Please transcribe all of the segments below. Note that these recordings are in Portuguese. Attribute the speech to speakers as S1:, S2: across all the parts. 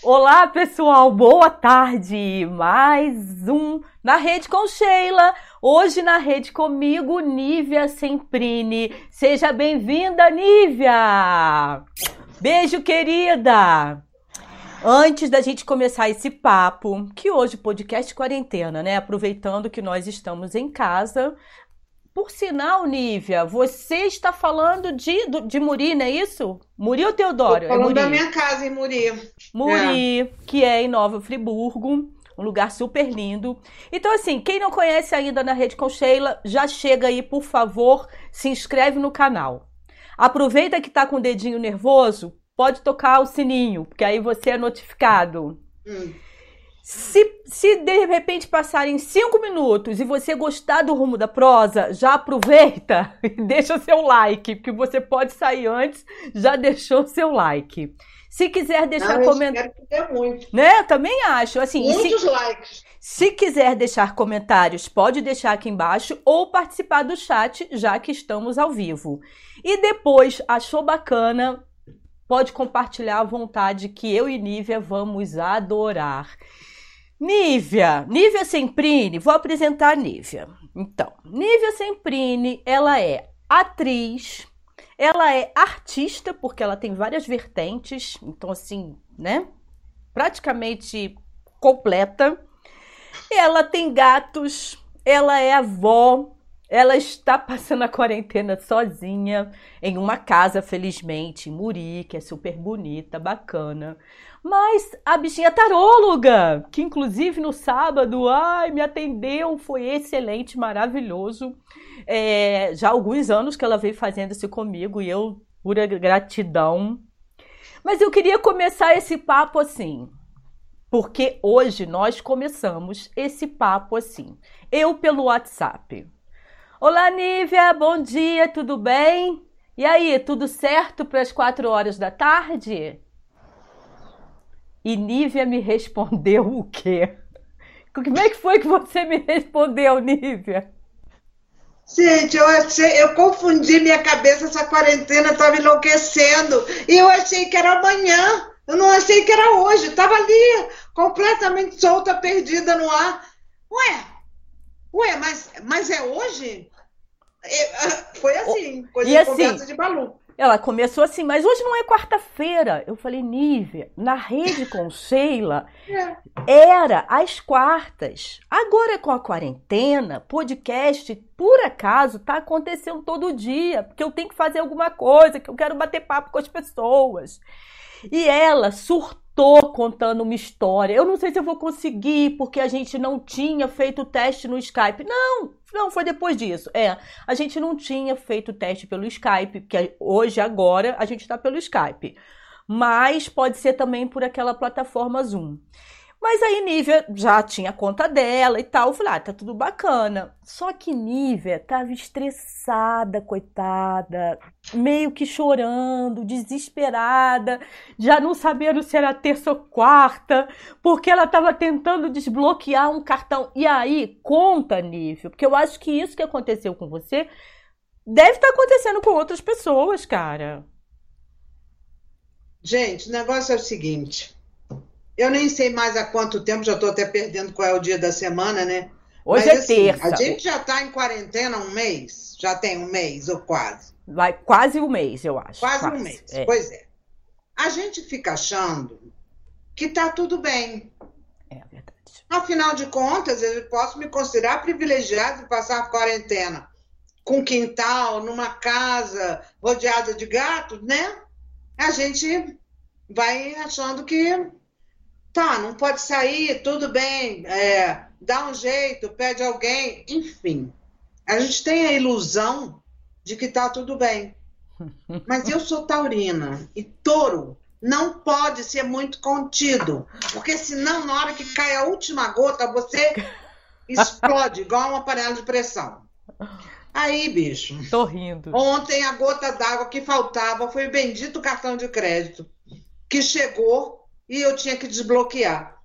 S1: Olá, pessoal, boa tarde! Mais um na rede com Sheila. Hoje na rede comigo, Nívia Semprini. Seja bem-vinda, Nívia! Beijo, querida! Antes da gente começar esse papo, que hoje podcast quarentena, né? Aproveitando que nós estamos em casa, por sinal, Nívia, você está falando de, de Muri, não é isso? Muri ou Teodoro?
S2: Estou falando é da minha casa em Muri.
S1: Muri, é. que é em Nova Friburgo, um lugar super lindo. Então, assim, quem não conhece ainda na Rede com Sheila, já chega aí, por favor, se inscreve no canal. Aproveita que está com o dedinho nervoso, pode tocar o sininho, porque aí você é notificado. Hum. Se, se de repente passarem cinco minutos e você gostar do rumo da prosa, já aproveita e deixa seu like, porque você pode sair antes, já deixou seu like. Se quiser deixar comentário. Né? Também acho. Assim,
S2: Muitos se, likes.
S1: Se quiser deixar comentários, pode deixar aqui embaixo ou participar do chat, já que estamos ao vivo. E depois, achou bacana, pode compartilhar à vontade que eu e Nívia vamos adorar. Nívia, Nívia Semprini, vou apresentar a Nívia. Então, Nívia Semprini, ela é atriz, ela é artista, porque ela tem várias vertentes, então assim, né? Praticamente completa. Ela tem gatos, ela é avó, ela está passando a quarentena sozinha em uma casa, felizmente, em Muri, que é super bonita, bacana. Mas a bichinha taróloga, que inclusive no sábado, ai, me atendeu, foi excelente, maravilhoso. É, já há alguns anos que ela veio fazendo isso comigo e eu, pura gratidão. Mas eu queria começar esse papo assim, porque hoje nós começamos esse papo assim. Eu pelo WhatsApp. Olá, Nívia, bom dia, tudo bem? E aí, tudo certo para as quatro horas da tarde? E Nívia me respondeu o quê? Como é que foi que você me respondeu, Nívia?
S2: Gente, eu achei, eu confundi minha cabeça, essa quarentena estava enlouquecendo. E eu achei que era amanhã. Eu não achei que era hoje. Estava ali, completamente solta, perdida no ar. Ué, ué, mas, mas é hoje? Foi assim, coisa
S1: e
S2: de
S1: assim,
S2: conversa de maluco.
S1: Ela começou assim, mas hoje não é quarta-feira. Eu falei, Nívia, na rede com Sheila era às quartas. Agora com a quarentena, podcast, por acaso, tá acontecendo todo dia, porque eu tenho que fazer alguma coisa, que eu quero bater papo com as pessoas. E ela surtou contando uma história. Eu não sei se eu vou conseguir, porque a gente não tinha feito o teste no Skype. Não, não, foi depois disso. É, a gente não tinha feito o teste pelo Skype, porque hoje, agora, a gente está pelo Skype. Mas pode ser também por aquela plataforma Zoom. Mas aí Nívia já tinha conta dela e tal. Eu falei, ah, tá tudo bacana. Só que Nívia tava estressada, coitada, meio que chorando, desesperada, já não sabendo se era terça ou quarta, porque ela tava tentando desbloquear um cartão. E aí, conta, Nívia, porque eu acho que isso que aconteceu com você deve estar tá acontecendo com outras pessoas, cara.
S2: Gente, o negócio é o seguinte. Eu nem sei mais há quanto tempo, já estou até perdendo qual é o dia da semana, né?
S1: Hoje Mas, é assim, terça.
S2: A gente já está em quarentena um mês? Já tem um mês ou quase?
S1: Vai quase um mês, eu acho.
S2: Quase, quase. um mês, é. pois é. A gente fica achando que está tudo bem.
S1: É verdade.
S2: Afinal de contas, eu posso me considerar privilegiado de passar a quarentena com quintal, numa casa rodeada de gatos, né? A gente vai achando que Tá, não pode sair, tudo bem, é, dá um jeito, pede alguém, enfim. A gente tem a ilusão de que tá tudo bem. Mas eu sou taurina e touro não pode ser muito contido, porque senão na hora que cai a última gota você explode igual uma panela de pressão. Aí, bicho.
S1: Tô rindo.
S2: Ontem a gota d'água que faltava foi o bendito cartão de crédito que chegou e eu tinha que desbloquear.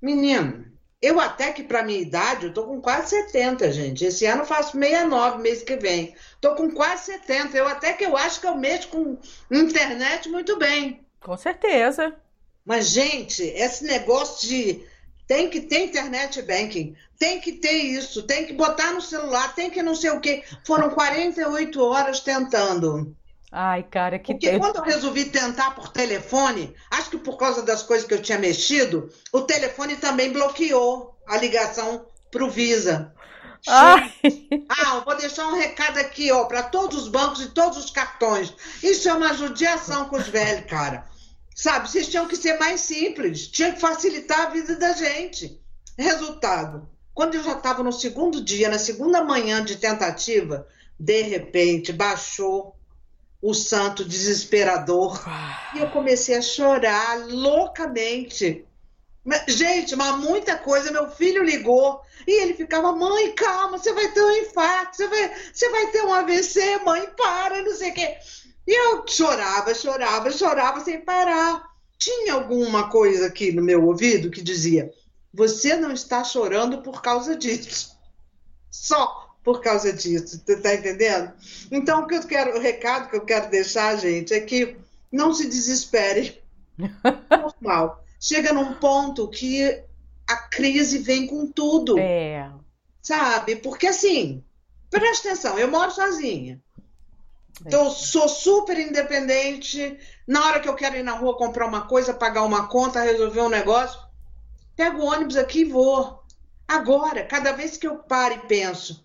S2: Menino, eu até que para minha idade, eu tô com quase 70, gente. Esse ano eu faço 69, mês que vem. Tô com quase 70. Eu até que eu acho que eu mexo com internet muito bem.
S1: Com certeza.
S2: Mas, gente, esse negócio de tem que ter internet banking, tem que ter isso, tem que botar no celular, tem que não sei o quê. Foram 48 horas tentando.
S1: Ai, cara, que
S2: Porque quando eu resolvi tentar por telefone, acho que por causa das coisas que eu tinha mexido, o telefone também bloqueou a ligação para o Visa.
S1: Ai.
S2: Ah, eu vou deixar um recado aqui, ó, para todos os bancos e todos os cartões. Isso é uma judiação com os velhos, cara. Sabe, vocês tinham que ser mais simples, tinha que facilitar a vida da gente. Resultado, quando eu já estava no segundo dia, na segunda manhã de tentativa, de repente baixou o santo desesperador e eu comecei a chorar loucamente. Gente, mas muita coisa. Meu filho ligou e ele ficava: Mãe, calma, você vai ter um infarto, você vai, você vai ter um AVC, mãe, para, não sei o quê. E eu chorava, chorava, chorava sem parar. Tinha alguma coisa aqui no meu ouvido que dizia: Você não está chorando por causa disso. Só por causa disso. Você está entendendo? Então, o que eu quero, o recado que eu quero deixar, gente, é que não se desespere. Normal. Chega num ponto que a crise vem com tudo.
S1: É.
S2: Sabe? Porque assim, presta atenção, eu moro sozinha. Então, sou super independente. Na hora que eu quero ir na rua comprar uma coisa, pagar uma conta, resolver um negócio, pego o ônibus aqui e vou. Agora, cada vez que eu paro e penso,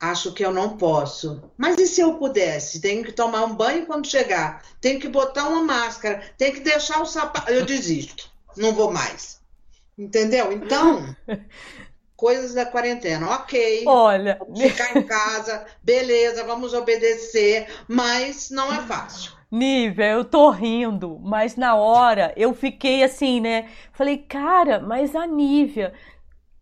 S2: acho que eu não posso. Mas e se eu pudesse? Tenho que tomar um banho quando chegar, tenho que botar uma máscara, tenho que deixar o sapato. Eu desisto, não vou mais. Entendeu? Então, coisas da quarentena. Ok.
S1: Olha.
S2: Ficar em casa, beleza, vamos obedecer, mas não é fácil.
S1: Nívia, eu tô rindo, mas na hora eu fiquei assim, né? Falei, cara, mas a Nívia.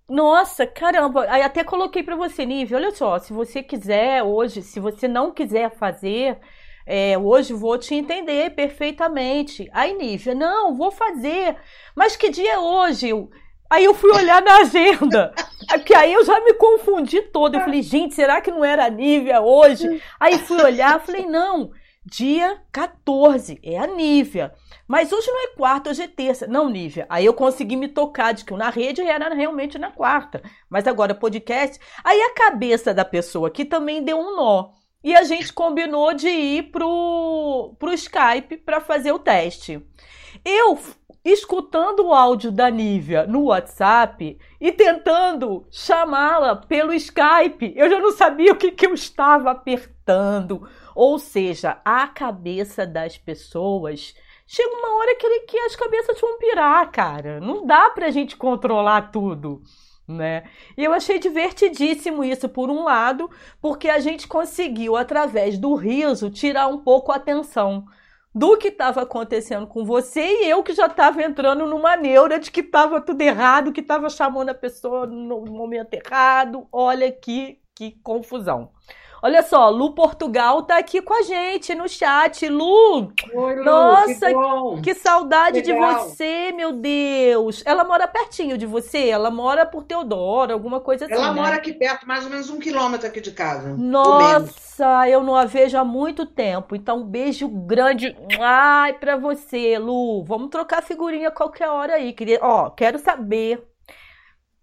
S1: Nossa, caramba. Aí até coloquei para você, Nívia, olha só, se você quiser hoje, se você não quiser fazer, é, hoje vou te entender perfeitamente. Aí, Nívia, não, vou fazer. Mas que dia é hoje? Aí eu fui olhar na agenda, que aí eu já me confundi toda. Eu falei, gente, será que não era a Nívia hoje? Aí fui olhar, falei, não, dia 14, é a Nívia. Mas hoje não é quarta, hoje é terça. Não, Nívia. Aí eu consegui me tocar de que na rede era realmente na quarta. Mas agora podcast. Aí a cabeça da pessoa aqui também deu um nó. E a gente combinou de ir pro, pro Skype para fazer o teste. Eu escutando o áudio da Nívia no WhatsApp e tentando chamá-la pelo Skype. Eu já não sabia o que, que eu estava apertando. Ou seja, a cabeça das pessoas. Chega uma hora que, que as cabeças vão pirar, cara. Não dá pra gente controlar tudo. Né? E eu achei divertidíssimo isso, por um lado, porque a gente conseguiu, através do riso, tirar um pouco a atenção do que estava acontecendo com você e eu que já estava entrando numa neura de que estava tudo errado, que estava chamando a pessoa no momento errado. Olha que, que confusão. Olha só, Lu Portugal tá aqui com a gente no chat. Lu!
S2: Oi, Lu
S1: nossa,
S2: que,
S1: que saudade
S2: Legal.
S1: de você, meu Deus! Ela mora pertinho de você? Ela mora por Teodoro, alguma coisa assim,
S2: Ela
S1: né?
S2: mora aqui perto, mais ou menos um quilômetro aqui de casa.
S1: Nossa, eu não a vejo há muito tempo. Então, um beijo grande ai, pra você, Lu. Vamos trocar figurinha qualquer hora aí. Queria, ó, quero saber.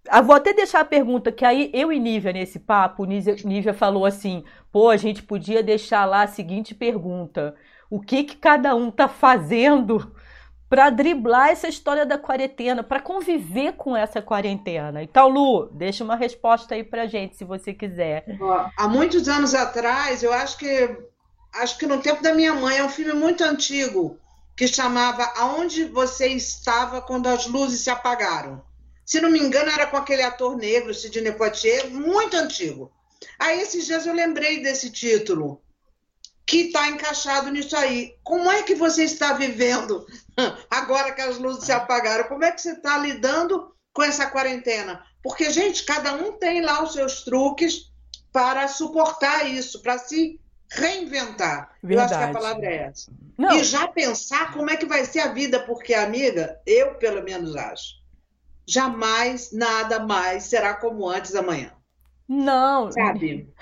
S1: Ah, vou até deixar a pergunta que aí eu e Nívia nesse papo, Nívia, Nívia falou assim: pô, a gente podia deixar lá a seguinte pergunta: o que que cada um tá fazendo para driblar essa história da quarentena, para conviver com essa quarentena? Então, Lu, deixa uma resposta aí pra gente, se você quiser.
S2: Há muitos anos atrás, eu acho que acho que no tempo da minha mãe, é um filme muito antigo que chamava Aonde Você Estava Quando as Luzes Se Apagaram. Se não me engano, era com aquele ator negro, Sidney Poitier, muito antigo. Aí, esses dias eu lembrei desse título, que está encaixado nisso aí. Como é que você está vivendo agora que as luzes se apagaram? Como é que você está lidando com essa quarentena? Porque, gente, cada um tem lá os seus truques para suportar isso, para se reinventar. Eu acho que a
S1: Verdade.
S2: palavra é essa.
S1: Não,
S2: E já pensar como é que vai ser a vida, porque, amiga, eu pelo menos acho, jamais nada mais será como antes da manhã,
S1: não,
S2: sabe?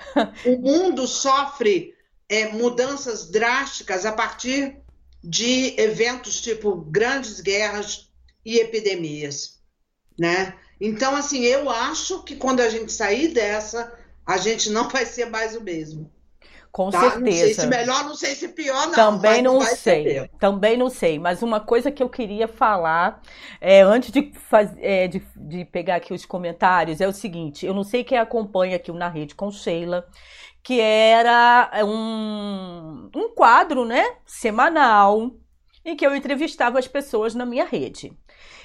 S2: O mundo sofre é, mudanças drásticas a partir de eventos tipo grandes guerras e epidemias, né? Então, assim, eu acho que quando a gente sair dessa, a gente não vai ser mais o mesmo.
S1: Com tá? certeza. Não sei
S2: se melhor, não sei se pior, não.
S1: Também não sei. Também não sei. Mas uma coisa que eu queria falar, é, antes de, faz, é, de, de pegar aqui os comentários, é o seguinte: eu não sei quem acompanha aqui na rede com Sheila, que era um, um quadro, né? Semanal, em que eu entrevistava as pessoas na minha rede.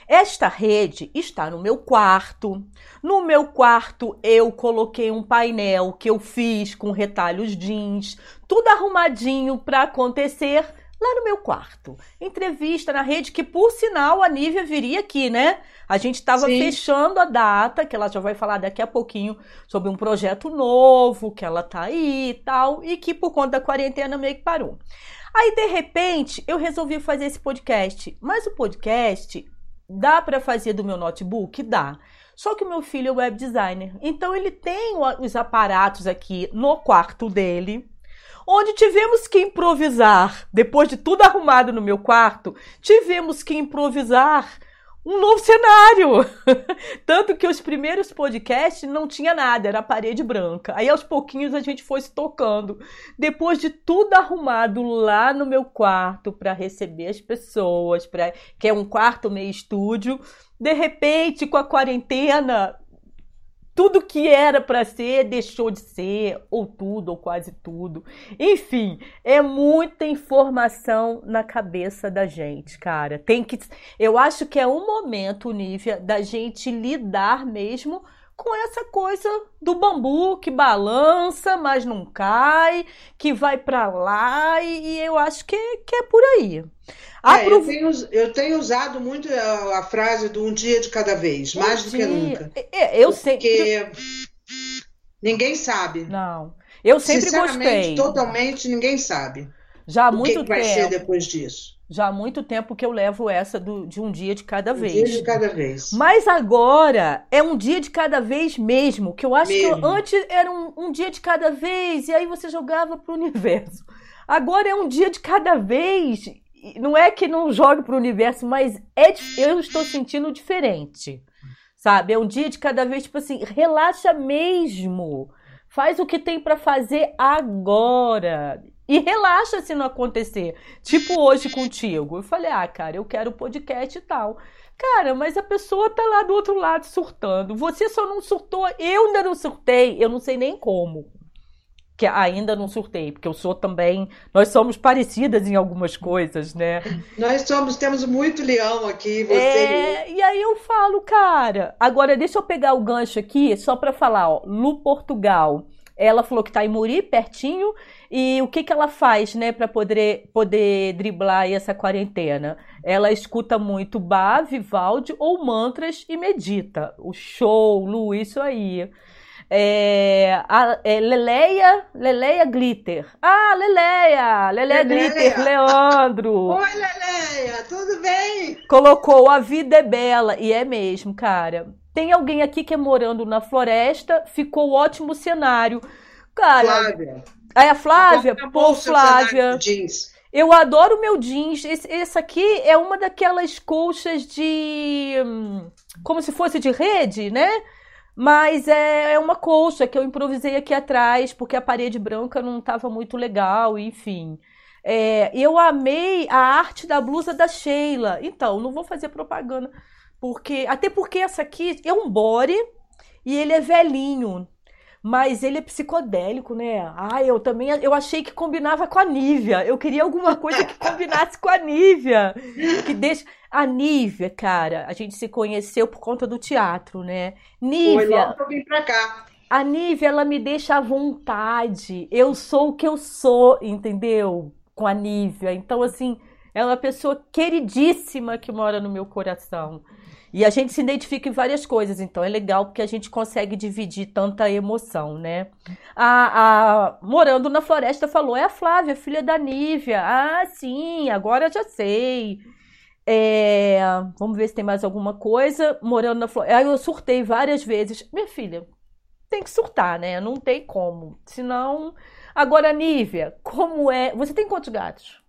S1: Esta rede está no meu quarto. No meu quarto eu coloquei um painel que eu fiz com retalhos jeans, tudo arrumadinho para acontecer lá no meu quarto. Entrevista na rede que por sinal a Nívia viria aqui, né? A gente estava fechando a data, que ela já vai falar daqui a pouquinho sobre um projeto novo, que ela tá aí e tal, e que por conta da quarentena meio que parou. Aí de repente eu resolvi fazer esse podcast, mas o podcast Dá para fazer do meu notebook? Dá. Só que o meu filho é web designer. Então ele tem os aparatos aqui no quarto dele, onde tivemos que improvisar. Depois de tudo arrumado no meu quarto, tivemos que improvisar um novo cenário. Tanto que os primeiros podcasts não tinha nada, era parede branca. Aí aos pouquinhos a gente foi se tocando. Depois de tudo arrumado lá no meu quarto para receber as pessoas, para que é um quarto meio estúdio, de repente com a quarentena tudo que era para ser deixou de ser, ou tudo, ou quase tudo. Enfim, é muita informação na cabeça da gente, cara. Tem que. Eu acho que é um momento, Nívia, da gente lidar mesmo com essa coisa do bambu que balança, mas não cai, que vai para lá, e, eu acho que, que é por aí.
S2: É, eu, tenho, eu, tenho, usado muito a, a, frase do um dia de cada vez, um mais dia... do que nunca.
S1: É, é eu sei.
S2: Porque ninguém sabe.
S1: Não. Eu sempre gostei.
S2: Totalmente ninguém sabe.
S1: Já há muito
S2: o que, que vai ser depois disso.
S1: Já há muito tempo que eu levo essa do, de um dia de cada vez.
S2: Um dia de cada vez.
S1: Mas agora é um dia de cada vez mesmo. Que eu acho mesmo. que antes era um, um, dia de cada vez e aí você jogava para o universo. Agora é um dia de cada vez não é que não jogue para o universo, mas é, eu estou sentindo diferente. Sabe? É um dia de cada vez, tipo assim, relaxa mesmo. Faz o que tem para fazer agora. E relaxa se não acontecer. Tipo hoje contigo. Eu falei, ah, cara, eu quero podcast e tal. Cara, mas a pessoa tá lá do outro lado surtando. Você só não surtou, eu ainda não surtei. Eu não sei nem como que ainda não surtei, porque eu sou também. Nós somos parecidas em algumas coisas, né?
S2: Nós somos, temos muito leão aqui, você.
S1: É, e aí eu falo, cara. Agora, deixa eu pegar o gancho aqui, só para falar, ó. Lu Portugal. Ela falou que tá em Muri, pertinho, e o que, que ela faz, né, para poder, poder driblar essa quarentena? Ela escuta muito Bá, Vivaldi ou mantras e medita. O show, Lu, isso aí. É, a, é Leleia, Leleia Glitter. Ah, Leleia, Leleia, Leleia. Glitter, Leandro.
S2: Oi, Leleia, tudo bem?
S1: Colocou a vida é bela e é mesmo, cara. Tem alguém aqui que é morando na floresta, ficou ótimo cenário. Cara,
S2: Flávia.
S1: Aí a Flávia, pô, Flávia. Eu adoro o meu jeans. Esse, esse, aqui é uma daquelas colchas de. Hum, como se fosse de rede, né? Mas é, é uma colcha que eu improvisei aqui atrás, porque a parede branca não estava muito legal, enfim. É, eu amei a arte da blusa da Sheila. Então, não vou fazer propaganda, porque até porque essa aqui é um body e ele é velhinho. Mas ele é psicodélico, né? Ah, eu também eu achei que combinava com a Nívia. Eu queria alguma coisa que combinasse com a Nívia. Que deixa. A Nívia, cara, a gente se conheceu por conta do teatro, né? Nívia.
S2: Foi logo pra cá.
S1: A Nívia, ela me deixa à vontade. Eu sou o que eu sou, entendeu? Com a Nívia. Então, assim, é uma pessoa queridíssima que mora no meu coração. E a gente se identifica em várias coisas, então é legal porque a gente consegue dividir tanta emoção, né? A, a Morando na Floresta falou: é a Flávia, filha da Nívia. Ah, sim, agora já sei. É, vamos ver se tem mais alguma coisa. Morando na Floresta. Eu surtei várias vezes. Minha filha, tem que surtar, né? Não tem como. Senão. Agora, Nívia, como é. Você tem quantos gatos?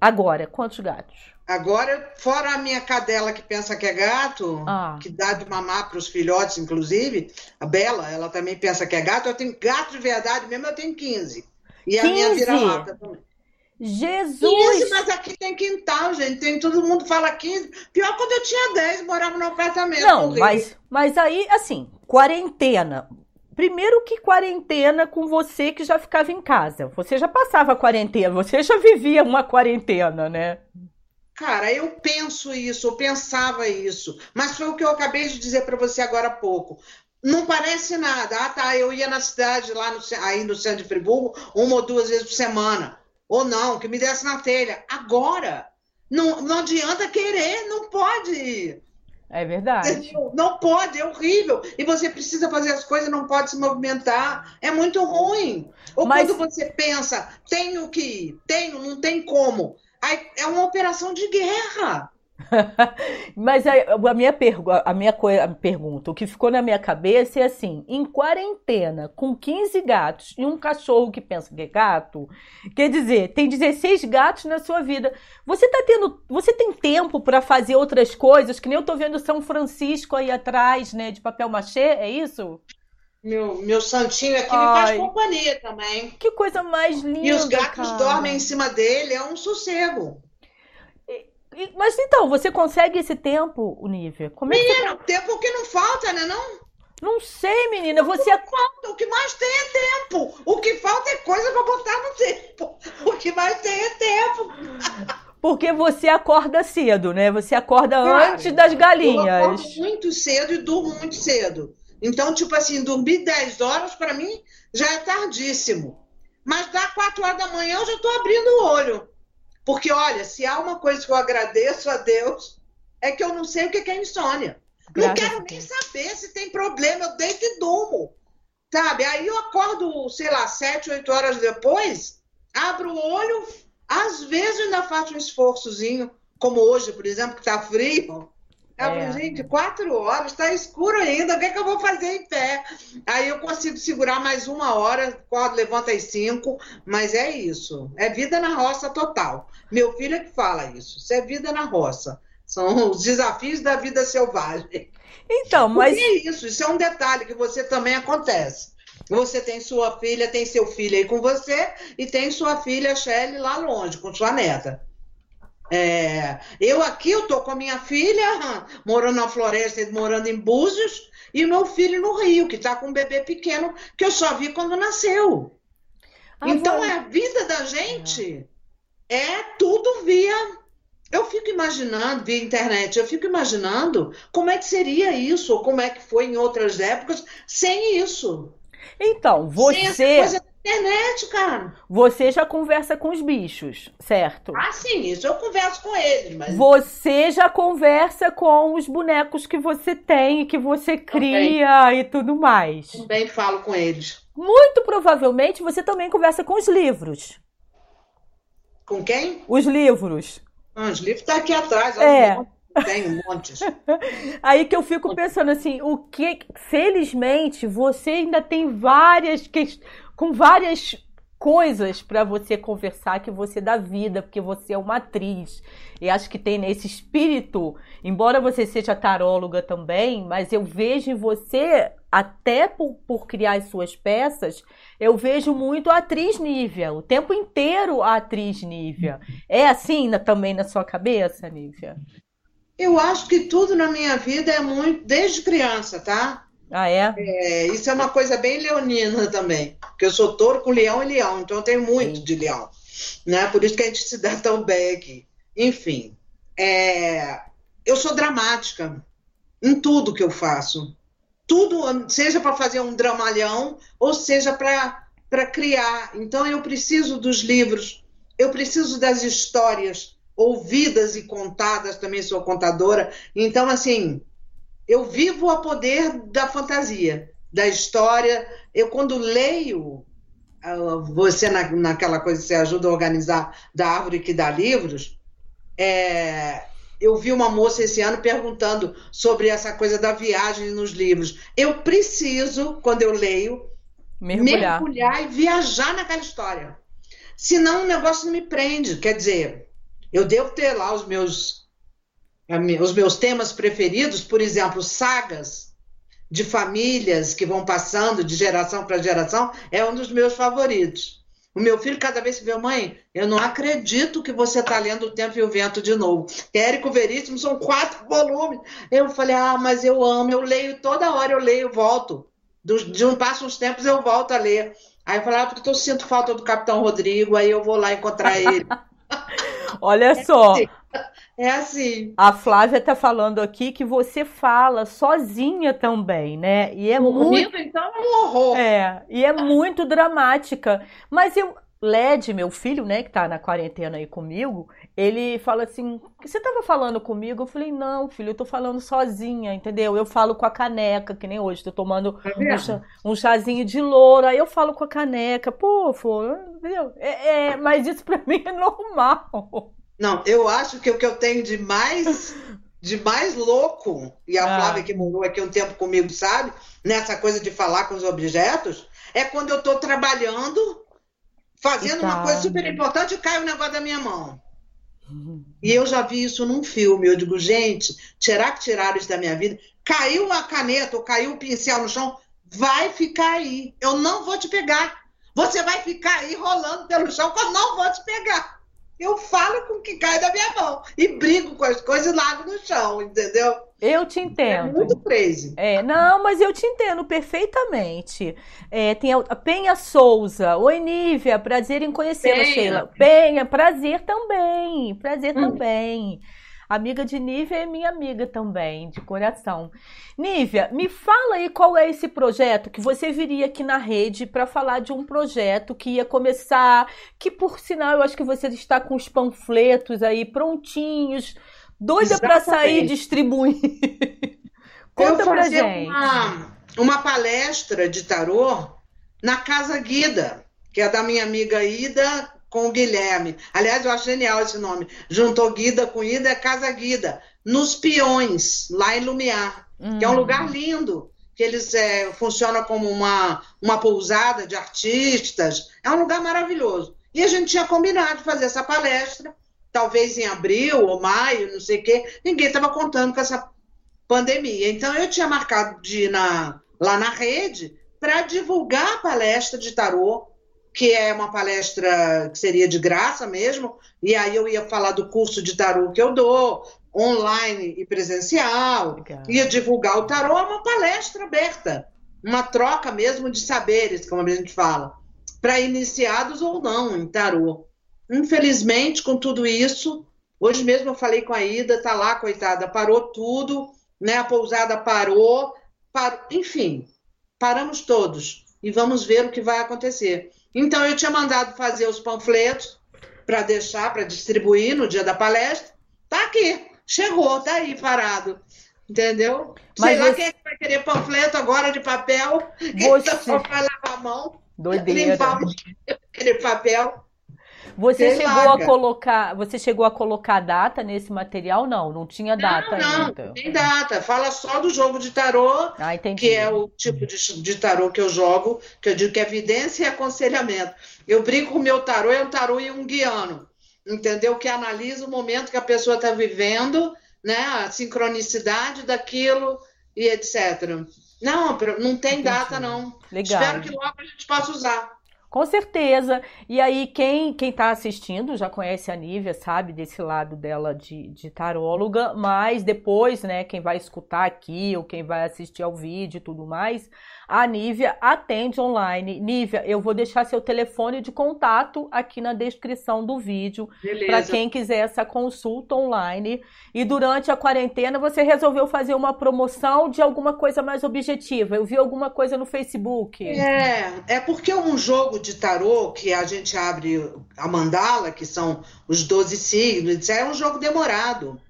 S1: Agora, quantos gatos?
S2: Agora, fora a minha cadela que pensa que é gato,
S1: Ah.
S2: que dá de mamar para os filhotes, inclusive, a Bela, ela também pensa que é gato. Eu tenho gato de verdade mesmo, eu tenho 15. E a minha
S1: 15?
S2: vira-lata também. 15,
S1: Jesus!
S2: mas aqui tem quintal, gente. Tem, todo mundo fala 15. Pior quando eu tinha 10, morava no apartamento.
S1: Não, mas, mas aí, assim, quarentena. Primeiro que quarentena com você que já ficava em casa. Você já passava a quarentena, você já vivia uma quarentena, né?
S2: Cara, eu penso isso, eu pensava isso, mas foi o que eu acabei de dizer para você agora há pouco. Não parece nada. Ah, tá, eu ia na cidade lá no, aí no centro de Friburgo uma ou duas vezes por semana. Ou não, que me desse na telha. Agora, não, não adianta querer, não pode ir.
S1: É verdade.
S2: Não pode, é horrível. E você precisa fazer as coisas, não pode se movimentar. É muito ruim. Ou
S1: Mas-
S2: quando você pensa, tenho que ir, tenho, não tem como. É uma operação de guerra.
S1: Mas a, a minha, a minha a pergunta, o que ficou na minha cabeça é assim: em quarentena, com 15 gatos e um cachorro que pensa que é gato, quer dizer, tem 16 gatos na sua vida. Você tá tendo, você tem tempo para fazer outras coisas, que nem eu tô vendo São Francisco aí atrás, né, de papel machê, é isso?
S2: Meu, meu santinho aqui me faz
S1: Ai.
S2: companhia também.
S1: Que coisa mais linda,
S2: E os gatos
S1: cara.
S2: dormem em cima dele, é um sossego.
S1: E- Mas então, você consegue esse tempo, Nívia? Como é que você...
S2: Menina, tempo que não falta, né? Não
S1: Não sei, menina, você
S2: falta. O que mais tem é tempo. O que falta é coisa para botar no tempo. O que mais tem é tempo.
S1: Porque você acorda cedo, né? Você acorda
S2: Claro.
S1: antes das
S2: Eu
S1: galinhas.
S2: acordo muito cedo e durmo muito cedo. Então, tipo assim, dormir 10 horas, para mim, já é tardíssimo. Mas dá 4 horas da manhã, eu já estou abrindo o olho. Porque, olha, se há uma coisa que eu agradeço a Deus, é que eu não sei o que é insônia. Não
S1: Graças
S2: quero nem saber se tem problema, eu deito e durmo. Sabe? Aí eu acordo, sei lá, 7, 8 horas depois, abro o olho, às vezes ainda faço um esforçozinho, como hoje, por exemplo, que tá frio. Eu
S1: É.
S2: gente, quatro horas, tá escuro ainda, o que, é que eu vou fazer em pé? Aí eu consigo segurar mais uma hora, acordo, levanta às cinco, mas é isso. É vida na roça total. Meu filho é que fala isso. Isso é vida na roça. São os desafios da vida selvagem.
S1: Então, mas
S2: Porque é isso, isso é um detalhe que você também acontece. Você tem sua filha, tem seu filho aí com você, e tem sua filha Shelly lá longe, com sua neta. É, eu aqui, eu tô com a minha filha, morando na floresta, morando em Búzios, e o meu filho no Rio, que tá com um bebê pequeno, que eu só vi quando nasceu.
S1: Ah,
S2: então,
S1: vou-
S2: é a vida da gente é tudo via. Eu fico imaginando, via internet, eu fico imaginando como é que seria isso, ou como é que foi em outras épocas, sem isso.
S1: então,
S2: Sem essa
S1: você,
S2: coisa internet, cara.
S1: você já conversa com os bichos, certo?
S2: Ah, sim, isso eu converso com eles, mas
S1: Você já conversa com os bonecos que você tem, que você cria e tudo mais.
S2: também falo com eles.
S1: Muito provavelmente você também conversa com os livros.
S2: Com quem?
S1: Os livros.
S2: Ah, os livros estão aqui atrás,
S1: É.
S2: tem um monte.
S1: Aí que eu fico pensando assim, o que, felizmente, você ainda tem várias ques- com várias coisas para você conversar que você dá vida, porque você é uma atriz. E acho que tem nesse espírito, embora você seja taróloga também, mas eu vejo em você, até por, por criar as suas peças, eu vejo muito a atriz Nívia, o tempo inteiro a atriz Nívia. É assim na- também na sua cabeça, Nívia?
S2: Eu acho que tudo na minha vida é muito, desde criança, tá?
S1: Ah, é?
S2: É, isso é uma coisa bem leonina também, porque eu sou touro com leão e leão, então eu tenho muito de leão, né? Por isso que a gente se dá tão bem aqui. Enfim, é, eu sou dramática em tudo que eu faço. Tudo, seja para fazer um dramalhão, ou seja para criar. Então eu preciso dos livros, eu preciso das histórias ouvidas e contadas, também sou contadora. Então, assim, eu vivo a poder da fantasia, da história. Eu, quando leio, ah, você na, naquela coisa que você ajuda a organizar da árvore que dá livros, é, eu vi uma moça esse ano perguntando sobre essa coisa da viagem nos livros. Eu preciso, quando eu leio,
S1: Mergulhar.
S2: mergulhar e viajar naquela história. Senão o negócio não me prende. Quer dizer, Eu devo ter lá os meus, os meus temas preferidos, por exemplo, sagas de famílias que vão passando de geração para geração, é um dos meus favoritos. O meu filho, cada vez que vê, mãe, eu não acredito que você está lendo O Tempo e o Vento de novo. Érico Veríssimo são quatro volumes. Eu falei, ah, mas eu amo, eu leio toda hora, eu leio, volto. De um passo uns tempos eu volto a ler. Aí eu falei, ah, porque eu sinto falta do Capitão Rodrigo, aí eu vou lá encontrar ele.
S1: Olha é só.
S2: É assim.
S1: A Flávia está falando aqui que você fala sozinha também, né? E é
S2: Comigo,
S1: muito.
S2: então é um horror.
S1: É, e é muito dramática. Mas eu. Led, meu filho, né, que tá na quarentena aí comigo, ele fala assim: Você tava falando comigo? Eu falei: Não, filho, eu tô falando sozinha, entendeu? Eu falo com a caneca, que nem hoje, tô tomando
S2: Tá
S1: um, chá- um chazinho de louro, aí eu falo com a caneca, pô, entendeu? É, é, mas isso pra mim é normal.
S2: Não, eu acho que o que eu tenho de mais de mais louco, e a
S1: Ah.
S2: Flávia que morou aqui um tempo comigo sabe, nessa coisa de falar com os objetos, é quando eu estou trabalhando, fazendo uma
S1: Tá.
S2: coisa super importante e cai o negócio da minha mão. E eu já vi isso num filme. Eu digo, gente, será que tiraram isso da minha vida? Caiu a caneta ou caiu o pincel no chão, vai ficar aí. Eu não vou te pegar. Você vai ficar aí rolando pelo chão que eu não vou te pegar. Eu falo com o que cai da minha mão e brigo com as coisas e largo no chão, entendeu?
S1: Eu te
S2: É
S1: entendo.
S2: muito crazy.
S1: É, não, mas eu te entendo perfeitamente. É, tem a Penha Souza. Oi, Nívia, prazer em conhecê-la. Sheila. Penha, prazer também. Prazer
S2: Hum.
S1: também. Amiga de Nívia é minha amiga também, de coração. Nívia, me fala aí qual é esse projeto que você viria aqui na rede para falar de um projeto que ia começar, que por sinal eu acho que você está com os panfletos aí prontinhos, doida para sair distribuindo. Conta
S2: eu
S1: pra
S2: fazer
S1: gente.
S2: Uma, uma palestra de tarô na Casa Guida, que é da minha amiga Ida com o Guilherme. Aliás, eu acho genial esse nome. Juntou Guida com Ida, é Casa Guida. Nos Peões, lá em Lumiar, que é um
S1: Hum.
S2: lugar lindo. Que eles é, funcionam como uma, uma pousada de artistas. É um lugar maravilhoso. E a gente tinha combinado de fazer essa palestra, talvez em abril ou maio, não sei o quê. Ninguém estava contando com essa pandemia. Então eu tinha marcado de ir na, lá na rede para divulgar a palestra de tarô, que é uma palestra que seria de graça mesmo, e aí eu ia falar do curso de tarô que eu dou, online e presencial,
S1: Legal.
S2: ia divulgar o tarô, é uma palestra aberta, uma troca mesmo de saberes, como a gente fala, para iniciados ou não em tarô. Infelizmente, com tudo isso, hoje mesmo eu falei com a Ida, tá lá, coitada, parou tudo, né? A pousada parou, par... enfim, paramos todos e vamos ver o que vai acontecer. Então eu tinha mandado fazer os panfletos para deixar, para distribuir no dia da palestra. Tá aqui, chegou, tá aí parado. Entendeu?
S1: Mas
S2: Sei lá
S1: você-
S2: quem é que vai querer panfleto agora de papel.
S1: Você-
S2: Então só vai lavar a mão,
S1: Doideira.
S2: limpar aquele papel.
S1: Você
S2: Sei
S1: chegou
S2: lá,
S1: a colocar, você chegou a colocar data nesse material? Não, não tinha data
S2: não,
S1: ainda.
S2: não, tem data. Fala só do jogo de tarô,
S1: Ah,
S2: que é o tipo de, de tarô que eu jogo, que eu digo que é evidência e aconselhamento. Eu brinco com o meu tarô, é um tarô junguiano, entendeu? Que analisa o momento que a pessoa está vivendo, né? A sincronicidade daquilo e etc. Não, não tem
S1: Entendi.
S2: data, não.
S1: Legal.
S2: Espero que logo a gente possa usar.
S1: Com certeza. E aí, quem quem está assistindo já conhece a Nívia, sabe desse lado dela de, de taróloga, mas depois, né, quem vai escutar aqui ou quem vai assistir ao vídeo e tudo mais, a Nívia atende online. Nívia, eu vou deixar seu telefone de contato aqui na descrição do vídeo para quem quiser essa consulta online. E durante a quarentena você resolveu fazer uma promoção de alguma coisa mais objetiva. Eu vi alguma coisa no Facebook.
S2: É, é porque um jogo de tarô que a gente abre a mandala, que são os 12 signos, é um jogo demorado,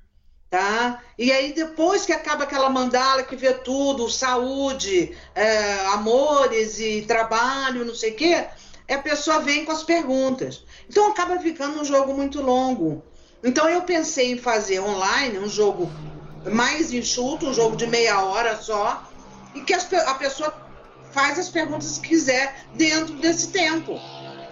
S2: tá? E aí depois que acaba aquela mandala que vê tudo, saúde, é, amores e trabalho, não sei o quê, a pessoa vem com as perguntas. Então acaba ficando um jogo muito longo. Então eu pensei em fazer online um jogo mais enxuto, um jogo de meia hora só, e que as a pessoa faz as perguntas que quiser dentro desse tempo.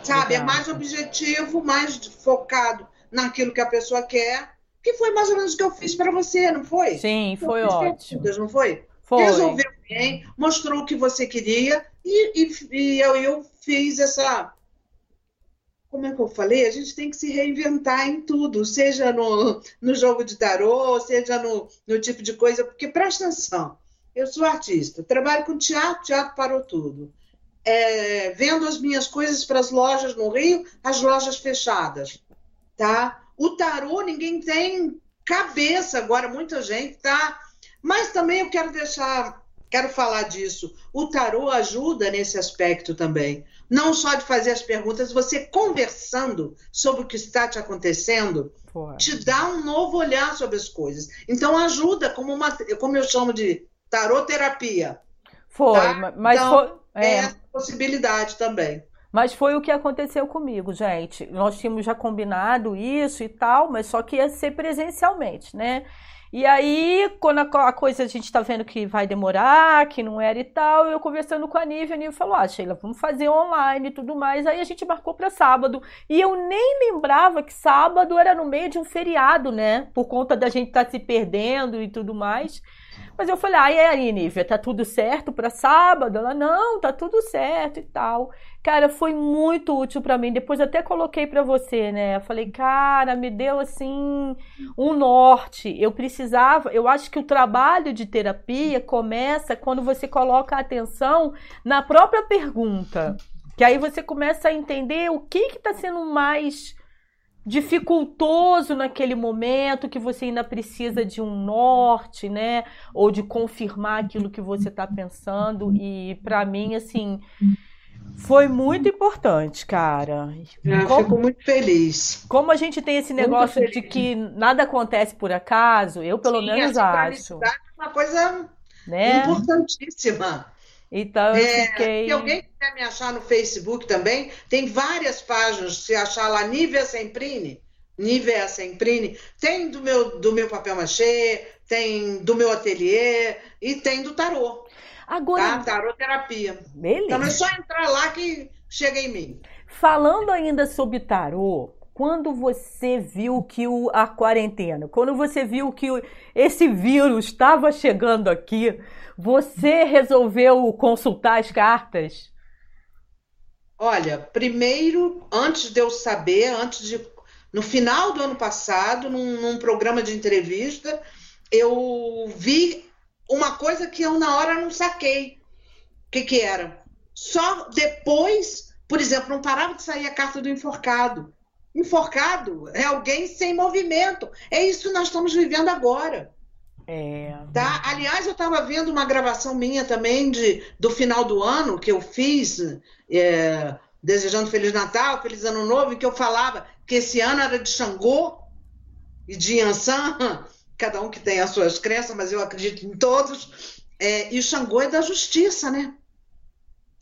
S2: Sabe? É
S1: Legal.
S2: mais objetivo, mais focado naquilo que a pessoa quer, que foi mais ou menos o que eu fiz para você, não foi?
S1: Sim, foi ótimo.
S2: Não foi?
S1: Foi.
S2: Resolveu bem, mostrou o que você queria e, e, e eu, eu fiz essa. Como é que eu falei? A gente tem que se reinventar em tudo, seja no, no jogo de tarô, seja no, no tipo de coisa, porque presta atenção, eu sou artista, trabalho com teatro, teatro parou tudo. É, vendo as minhas coisas para as lojas no Rio, as lojas fechadas, tá? O tarô ninguém tem cabeça agora, muita gente tá. Mas também eu quero deixar, quero falar disso. O tarô ajuda nesse aspecto também. Não só de fazer as perguntas, você conversando sobre o que está te acontecendo, Porra. te dá um novo olhar sobre as coisas. Então ajuda como uma, como eu chamo de tarô terapia.
S1: Foi, tá? mas então, foi,
S2: é. é possibilidade também.
S1: Mas foi o que aconteceu comigo, gente. Nós tínhamos já combinado isso e tal, mas só que ia ser presencialmente, né? E aí, quando a, coisa a gente tá vendo que vai demorar, que não era e tal, eu conversando com a Nívia, a Nívia falou: Ah, Sheila, vamos fazer online e tudo mais. Aí a gente marcou para sábado. E eu nem lembrava que sábado era no meio de um feriado, né? Por conta da gente estar tá se perdendo e tudo mais. Mas eu falei, e aí, Nívia, tá tudo certo para sábado? Ela, não, tá tudo certo e tal. Cara, foi muito útil para mim. Depois até coloquei para você, né? Eu falei, cara, me deu assim um norte. Eu precisava, eu acho que o trabalho de terapia começa quando você coloca a atenção na própria pergunta. Que aí você começa a entender o que que tá sendo mais dificultoso naquele momento que você ainda precisa de um norte, né? Ou de confirmar aquilo que você está pensando. E para mim, assim, foi muito importante, cara.
S2: Eu como, fico muito feliz.
S1: Como a gente tem esse negócio de que nada acontece por acaso, eu pelo Sim, menos acho. É
S2: uma coisa né? importantíssima.
S1: Então eu é, fiquei.
S2: Se alguém quiser me achar no Facebook também, tem várias páginas. Se achar lá Nívia Semprine, Nívia Semprine, tem do meu, do meu papel machê, tem do meu ateliê e tem do tarô. Agora. Tá? Tarô terapia. Beleza. Então é só entrar lá que chega em mim.
S1: Falando ainda sobre tarô, quando você viu que o, a quarentena, quando você viu que o, esse vírus estava chegando aqui, você resolveu consultar as cartas?
S2: Olha, primeiro, antes de eu saber, antes de. No final do ano passado, num, num programa de entrevista, eu vi uma coisa que eu na hora não saquei. O que, que era? Só depois, por exemplo, não parava de sair a carta do enforcado. Enforcado é alguém sem movimento. É isso que nós estamos vivendo agora.
S1: É...
S2: Tá? Aliás, eu estava vendo uma gravação minha também de, do final do ano que eu fiz, é, desejando Feliz Natal, Feliz Ano Novo, e que eu falava que esse ano era de Xangô e de Yansan, cada um que tem as suas crenças, mas eu acredito em todos. É, e o Xangô é da justiça, né?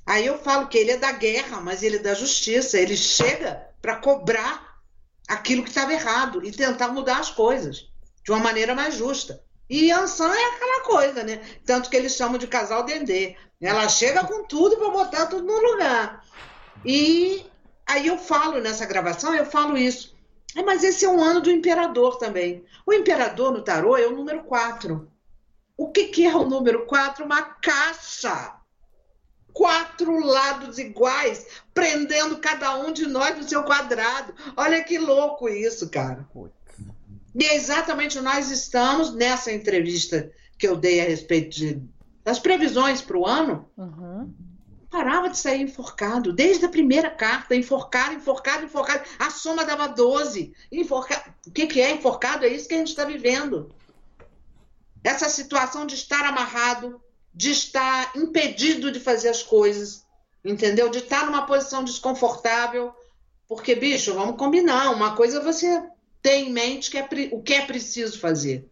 S2: Aí eu falo que ele é da guerra, mas ele é da justiça. Ele chega para cobrar aquilo que estava errado e tentar mudar as coisas de uma maneira mais justa. E Ansan é aquela coisa, né? Tanto que eles chamam de casal Dendê. Ela chega com tudo para botar tudo no lugar. E aí eu falo nessa gravação, eu falo isso. É, mas esse é um ano do imperador também. O imperador no tarô é o número 4. O que, que é o número 4? Uma caixa. Quatro lados iguais, prendendo cada um de nós no seu quadrado. Olha que louco isso, cara. E é exatamente nós estamos nessa entrevista que eu dei a respeito de, das previsões para o ano.
S1: Uhum.
S2: Parava de sair enforcado, desde a primeira carta, enforcado, enforcado, enforcado. A soma dava 12. Enforcado. O que, que é enforcado? É isso que a gente está vivendo. Essa situação de estar amarrado, de estar impedido de fazer as coisas, entendeu? De estar numa posição desconfortável. Porque, bicho, vamos combinar. Uma coisa é você ter em mente que é, o que é preciso fazer.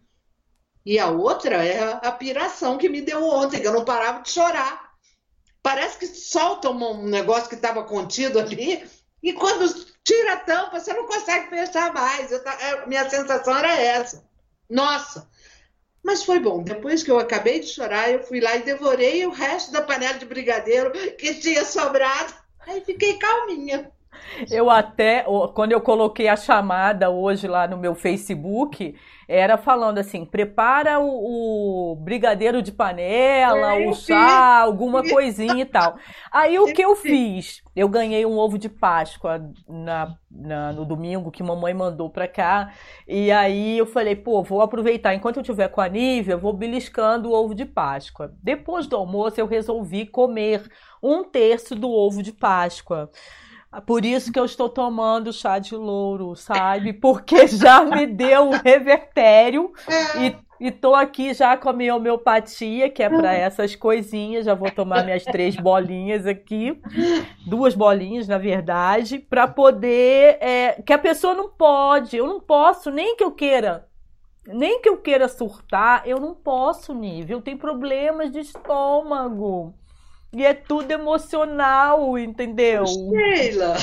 S2: E a outra é a piração que me deu ontem, que eu não parava de chorar. Parece que solta um negócio que estava contido ali, e quando tira a tampa, você não consegue fechar mais. Eu, é, minha sensação era essa. Nossa! Mas foi bom. Depois que eu acabei de chorar, eu fui lá e devorei o resto da panela de brigadeiro que tinha sobrado. Aí fiquei calminha.
S1: Eu até, quando eu coloquei a chamada hoje lá no meu Facebook, era falando assim: prepara o, o brigadeiro de panela, é, o chá, alguma coisinha e tal. Aí o que eu fiz? Eu ganhei um ovo de Páscoa na, na, no domingo que mamãe mandou pra cá. E aí eu falei: pô, vou aproveitar. Enquanto eu tiver com a Nívia, eu vou beliscando o ovo de Páscoa. Depois do almoço, eu resolvi comer um terço do ovo de Páscoa. Por isso que eu estou tomando chá de louro, sabe? Porque já me deu um revertério e, e aqui já com a minha homeopatia, que é para essas coisinhas. Já vou tomar minhas três bolinhas aqui, duas bolinhas, na verdade, para poder. É, que a pessoa não pode, eu não posso, nem que eu queira. Nem que eu queira surtar, eu não posso, nível. Tenho problemas de estômago. E é tudo emocional, entendeu?
S2: Sheila,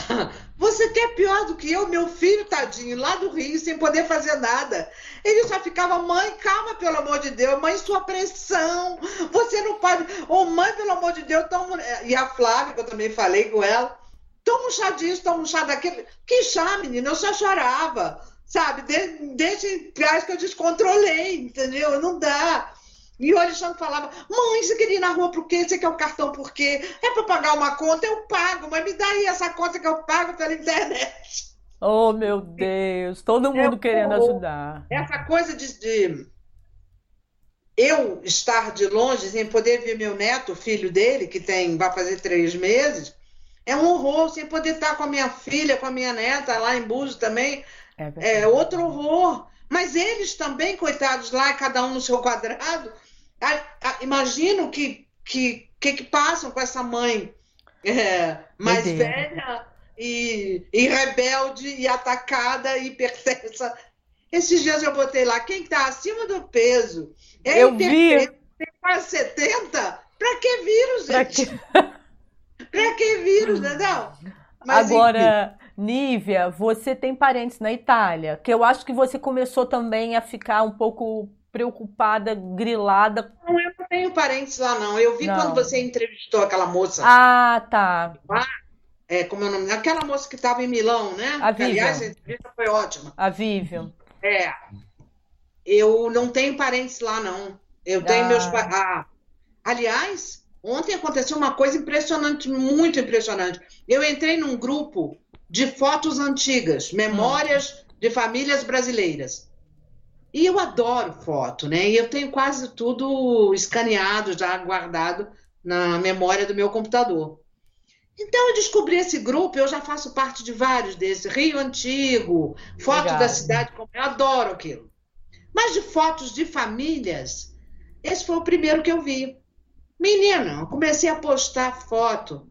S2: você quer pior do que eu, meu filho, tadinho, lá do Rio, sem poder fazer nada. Ele só ficava, mãe, calma, pelo amor de Deus, mãe, sua pressão, você não pode. Ô, oh, mãe, pelo amor de Deus, toma. E a Flávia, que eu também falei com ela, toma um chá disso, toma um chá daquele. Que chá, menina? Eu só chorava, sabe? Desde, desde que eu descontrolei, entendeu? Não dá. E o Alexandre falava: Mãe, você queria ir na rua por quê? Você quer o cartão por quê? É para pagar uma conta? Eu pago, mas me dá aí essa conta que eu pago pela internet.
S1: Oh, meu Deus, todo mundo é, querendo ajudar.
S2: Essa coisa de, de, eu estar de longe sem poder ver meu neto, filho dele, que tem vai fazer três meses, é um horror. Sem poder estar com a minha filha, com a minha neta lá em Búzios também, é, é outro horror. Mas eles também, coitados lá, cada um no seu quadrado, imagino que, que, que, que passam com essa mãe é, mais velha e, e, rebelde e atacada e perversa. Esses dias eu botei lá, quem está acima do peso é
S1: eu vi.
S2: tem quase 70, para que vírus, gente? Para que... que vírus, né? Não.
S1: Mas, Agora, enfim. Nívia, você tem parentes na Itália, que eu acho que você começou também a ficar um pouco preocupada, grilada.
S2: Não, eu não tenho parentes lá, não. Eu vi não. quando você entrevistou aquela moça.
S1: Ah, tá.
S2: Ah, é, como é o nome? Aquela moça que estava em Milão, né?
S1: A Vivian.
S2: aliás, a entrevista foi ótima.
S1: A Vivian.
S2: É. Eu não tenho parentes lá, não. Eu tenho ah. meus. Ah, aliás, ontem aconteceu uma coisa impressionante, muito impressionante. Eu entrei num grupo de fotos antigas, memórias hum. de famílias brasileiras. E eu adoro foto, né? E eu tenho quase tudo escaneado, já guardado na memória do meu computador. Então eu descobri esse grupo, eu já faço parte de vários desses, Rio Antigo, foto Legal. da cidade, como eu adoro aquilo. Mas de fotos de famílias, esse foi o primeiro que eu vi. Menina, eu comecei a postar foto.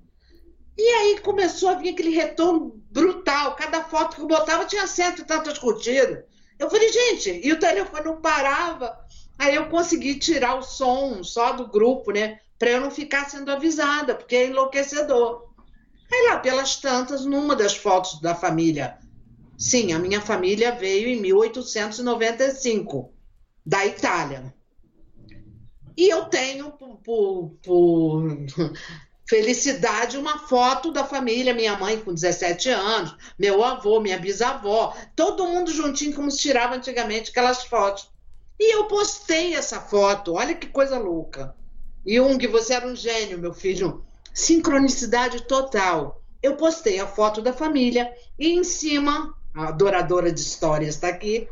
S2: E aí começou a vir aquele retorno brutal. Cada foto que eu botava tinha cento e tantas curtidas. Eu falei, gente, e o telefone não parava. Aí eu consegui tirar o som só do grupo, né? Para eu não ficar sendo avisada, porque é enlouquecedor. Aí lá, pelas tantas, numa das fotos da família. Sim, a minha família veio em 1895, da Itália. E eu tenho, por, por, felicidade uma foto da família, minha mãe com 17 anos, meu avô, minha bisavó, todo mundo juntinho como se tirava antigamente aquelas fotos. E eu postei essa foto, olha que coisa louca. Jung, você era um gênio, meu filho. Sincronicidade total. Eu postei a foto da família e em cima, a adoradora de histórias está aqui,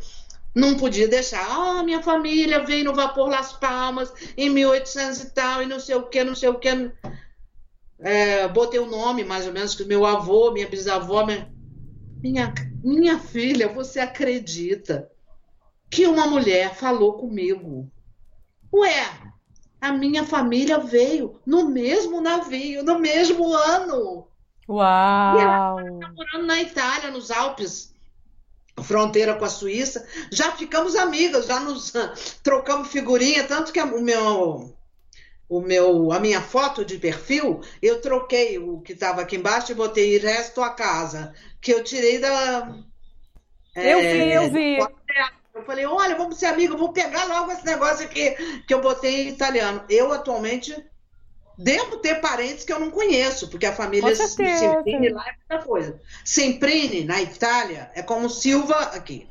S2: não podia deixar. Ah, minha família veio no vapor Las Palmas em 1800 e tal, e não sei o que, não sei o que é, botei o nome mais ou menos que meu avô, minha bisavó, minha, minha, minha filha, você acredita que uma mulher falou comigo? Ué, a minha família veio no mesmo navio, no mesmo ano.
S1: Uau! E
S2: ela está morando na Itália, nos Alpes, fronteira com a Suíça. Já ficamos amigas, já nos trocamos figurinha, tanto que o meu o meu, a minha foto de perfil, eu troquei o que estava aqui embaixo e botei resto a casa, que eu tirei da.
S1: Eu é, vi, eu vi.
S2: Eu falei, olha, vamos ser amigos, vou pegar logo esse negócio aqui que eu botei em italiano. Eu atualmente Devo ter parentes que eu não conheço, porque a família Semprini lá é muita coisa. Semprini, na Itália, é como Silva aqui.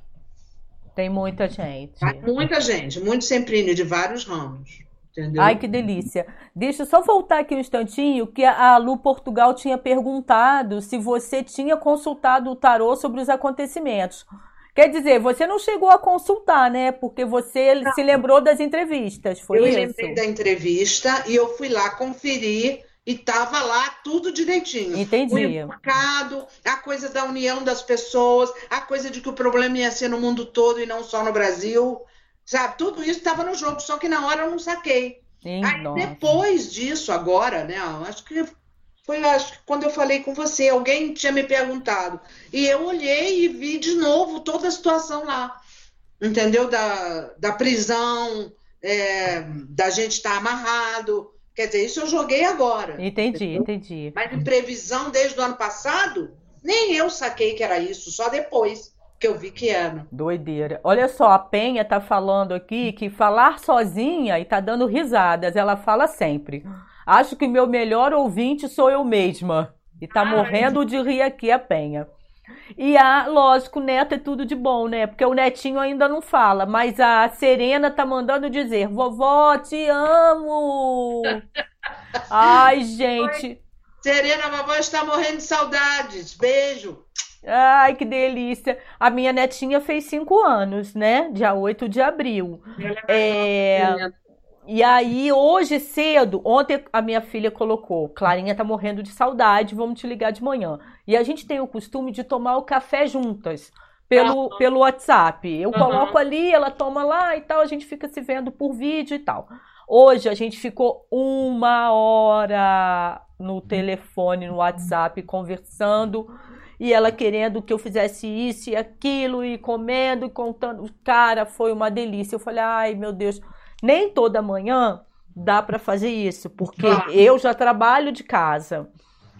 S1: Tem muita gente.
S2: Tem muita gente, muito Semprini, de vários ramos. Entendeu?
S1: Ai, que delícia. Deixa eu só voltar aqui um instantinho, que a Lu Portugal tinha perguntado se você tinha consultado o tarô sobre os acontecimentos. Quer dizer, você não chegou a consultar, né? Porque você não. se lembrou das entrevistas, foi
S2: eu
S1: isso?
S2: Eu lembrei da entrevista e eu fui lá conferir e tava lá tudo direitinho.
S1: Entendi.
S2: O mercado, a coisa da união das pessoas, a coisa de que o problema ia ser no mundo todo e não só no Brasil, sabe? Tudo isso estava no jogo, só que na hora eu não saquei. Sim, Aí, depois disso, agora, né? Acho que foi acho, quando eu falei com você, alguém tinha me perguntado. E eu olhei e vi de novo toda a situação lá. Entendeu? Da, da prisão, é, da gente estar tá amarrado. Quer dizer, isso eu joguei agora.
S1: Entendi, entendeu? entendi.
S2: Mas em previsão desde o ano passado, nem eu saquei que era isso, só depois que eu vi que era.
S1: Doideira. Olha só, a Penha tá falando aqui que falar sozinha e tá dando risadas. Ela fala sempre. Acho que meu melhor ouvinte sou eu mesma. E tá Ai. morrendo de rir aqui a Penha. E a, lógico, neto é tudo de bom, né? Porque o netinho ainda não fala, mas a Serena tá mandando dizer: "Vovó, te amo". Ai, gente. Oi.
S2: Serena, a vovó está morrendo de saudades. Beijo.
S1: Ai, que delícia. A minha netinha fez cinco anos, né? Dia 8 de abril. É... E aí, hoje cedo, ontem a minha filha colocou: Clarinha tá morrendo de saudade, vamos te ligar de manhã. E a gente tem o costume de tomar o café juntas. Pelo, pelo WhatsApp. Eu uhum. coloco ali, ela toma lá e tal, a gente fica se vendo por vídeo e tal. Hoje a gente ficou uma hora no telefone, no WhatsApp, conversando e ela querendo que eu fizesse isso e aquilo, e comendo e contando. Cara, foi uma delícia. Eu falei, ai meu Deus, nem toda manhã dá para fazer isso, porque ah. eu já trabalho de casa.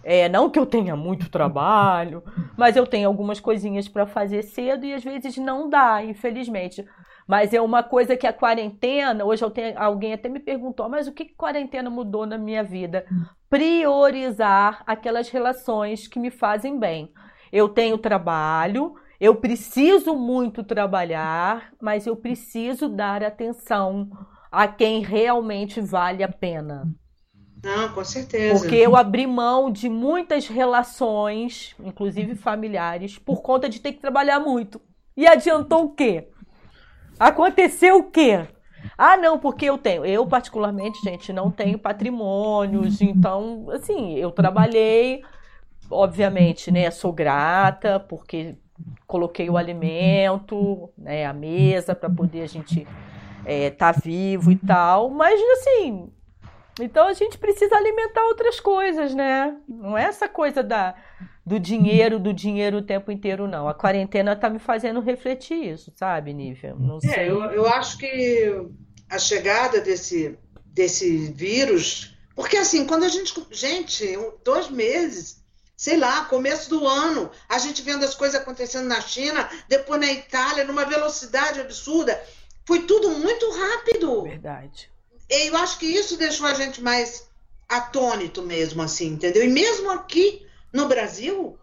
S1: É, não que eu tenha muito trabalho, mas eu tenho algumas coisinhas para fazer cedo e às vezes não dá, infelizmente. Mas é uma coisa que a quarentena, hoje eu tenho, alguém até me perguntou, mas o que, que quarentena mudou na minha vida? Priorizar aquelas relações que me fazem bem. Eu tenho trabalho, eu preciso muito trabalhar, mas eu preciso dar atenção a quem realmente vale a pena.
S2: Não, com certeza.
S1: Porque eu abri mão de muitas relações, inclusive familiares, por conta de ter que trabalhar muito. E adiantou o quê? Aconteceu o quê? Ah, não, porque eu tenho. Eu, particularmente, gente, não tenho patrimônios. Então, assim, eu trabalhei, obviamente, né? Sou grata, porque coloquei o alimento, né, a mesa para poder a gente estar é, tá vivo e tal, mas assim, então a gente precisa alimentar outras coisas, né? Não é essa coisa da, do dinheiro, do dinheiro o tempo inteiro, não. A quarentena tá me fazendo refletir isso, sabe, Nívia? Não é, sei.
S2: Eu, eu acho que a chegada desse, desse vírus. Porque assim, quando a gente. Gente, dois meses sei lá, começo do ano, a gente vendo as coisas acontecendo na China, depois na Itália, numa velocidade absurda. Foi tudo muito rápido.
S1: Verdade.
S2: E eu acho que isso deixou a gente mais atônito mesmo, assim, entendeu? E mesmo aqui no Brasil,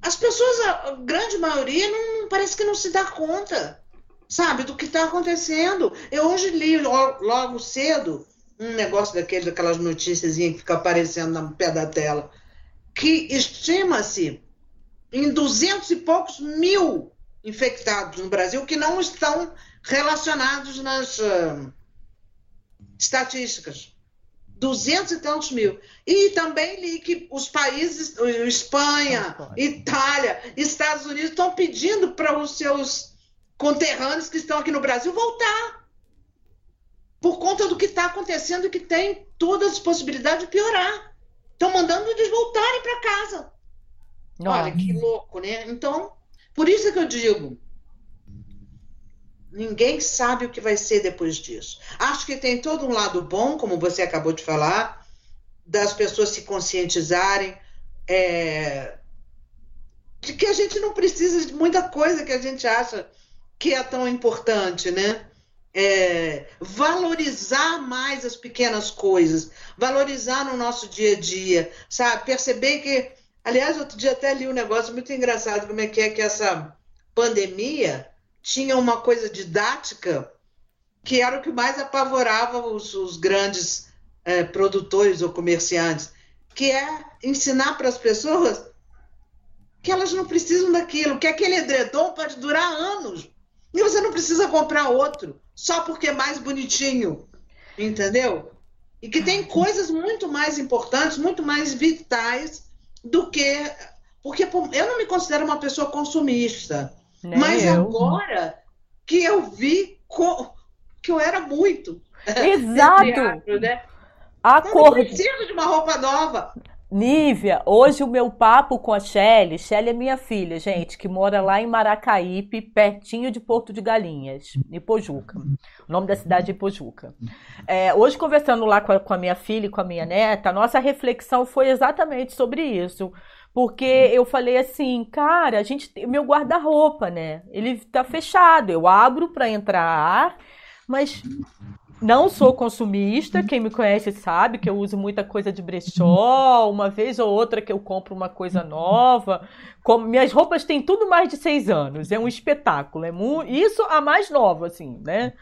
S2: as pessoas, a grande maioria, não parece que não se dá conta, sabe, do que está acontecendo. Eu hoje li logo cedo um negócio daquele, daquelas notícias que fica aparecendo no pé da tela que estima-se em duzentos e poucos mil infectados no Brasil que não estão relacionados nas uh, estatísticas. Duzentos e tantos mil. E também li que os países, Espanha, Itália, Estados Unidos, estão pedindo para os seus conterrâneos que estão aqui no Brasil voltar. Por conta do que está acontecendo e que tem todas as possibilidades de piorar. Estão mandando eles voltarem para casa. Nossa. Olha que louco, né? Então, por isso que eu digo, ninguém sabe o que vai ser depois disso. Acho que tem todo um lado bom, como você acabou de falar, das pessoas se conscientizarem, é, de que a gente não precisa de muita coisa que a gente acha que é tão importante, né? É, valorizar mais as pequenas coisas, valorizar no nosso dia a dia, sabe? Perceber que, aliás, outro dia até li um negócio muito engraçado, como é que é que essa pandemia tinha uma coisa didática que era o que mais apavorava os, os grandes é, produtores ou comerciantes, que é ensinar para as pessoas que elas não precisam daquilo, que aquele edredom pode durar anos e você não precisa comprar outro só porque é mais bonitinho, entendeu? E que tem coisas muito mais importantes, muito mais vitais do que. Porque eu não me considero uma pessoa consumista. Nem mas eu. agora que eu vi que eu era muito.
S1: Exato. Teatro,
S2: né? Eu preciso de uma roupa nova.
S1: Nívia, hoje o meu papo com a Shelly, Shelly é minha filha, gente, que mora lá em Maracaípe, pertinho de Porto de Galinhas, Ipojuca. O nome da cidade é Ipojuca. É, hoje, conversando lá com a, com a minha filha e com a minha neta, a nossa reflexão foi exatamente sobre isso. Porque eu falei assim, cara, a gente meu guarda-roupa, né? Ele tá fechado. Eu abro para entrar ar, mas não sou consumista, quem me conhece sabe que eu uso muita coisa de brechó, uma vez ou outra que eu compro uma coisa nova. Como, minhas roupas têm tudo mais de seis anos, é um espetáculo. É isso a mais nova, assim, né?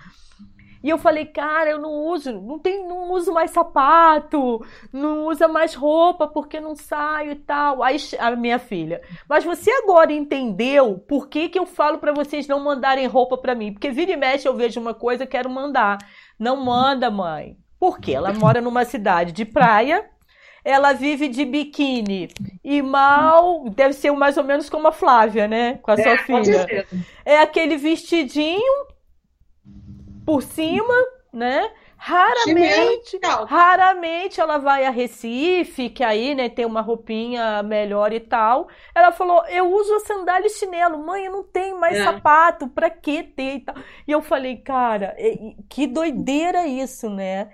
S1: E eu falei, cara, eu não uso, não tem, não uso mais sapato, não usa mais roupa porque não saio e tal. Aí a minha filha, mas você agora entendeu por que, que eu falo para vocês não mandarem roupa para mim? Porque vira e mexe eu vejo uma coisa, quero mandar. Não manda, mãe. Porque ela mora numa cidade de praia, ela vive de biquíni e mal, deve ser mais ou menos como a Flávia, né? Com a é, sua filha. É aquele vestidinho por cima, né? Raramente, raramente ela vai a Recife, que aí, né, tem uma roupinha melhor e tal. Ela falou: "Eu uso a sandália e chinelo, mãe, eu não tenho mais é. sapato, pra que ter e tal?". E eu falei: "Cara, que doideira isso, né?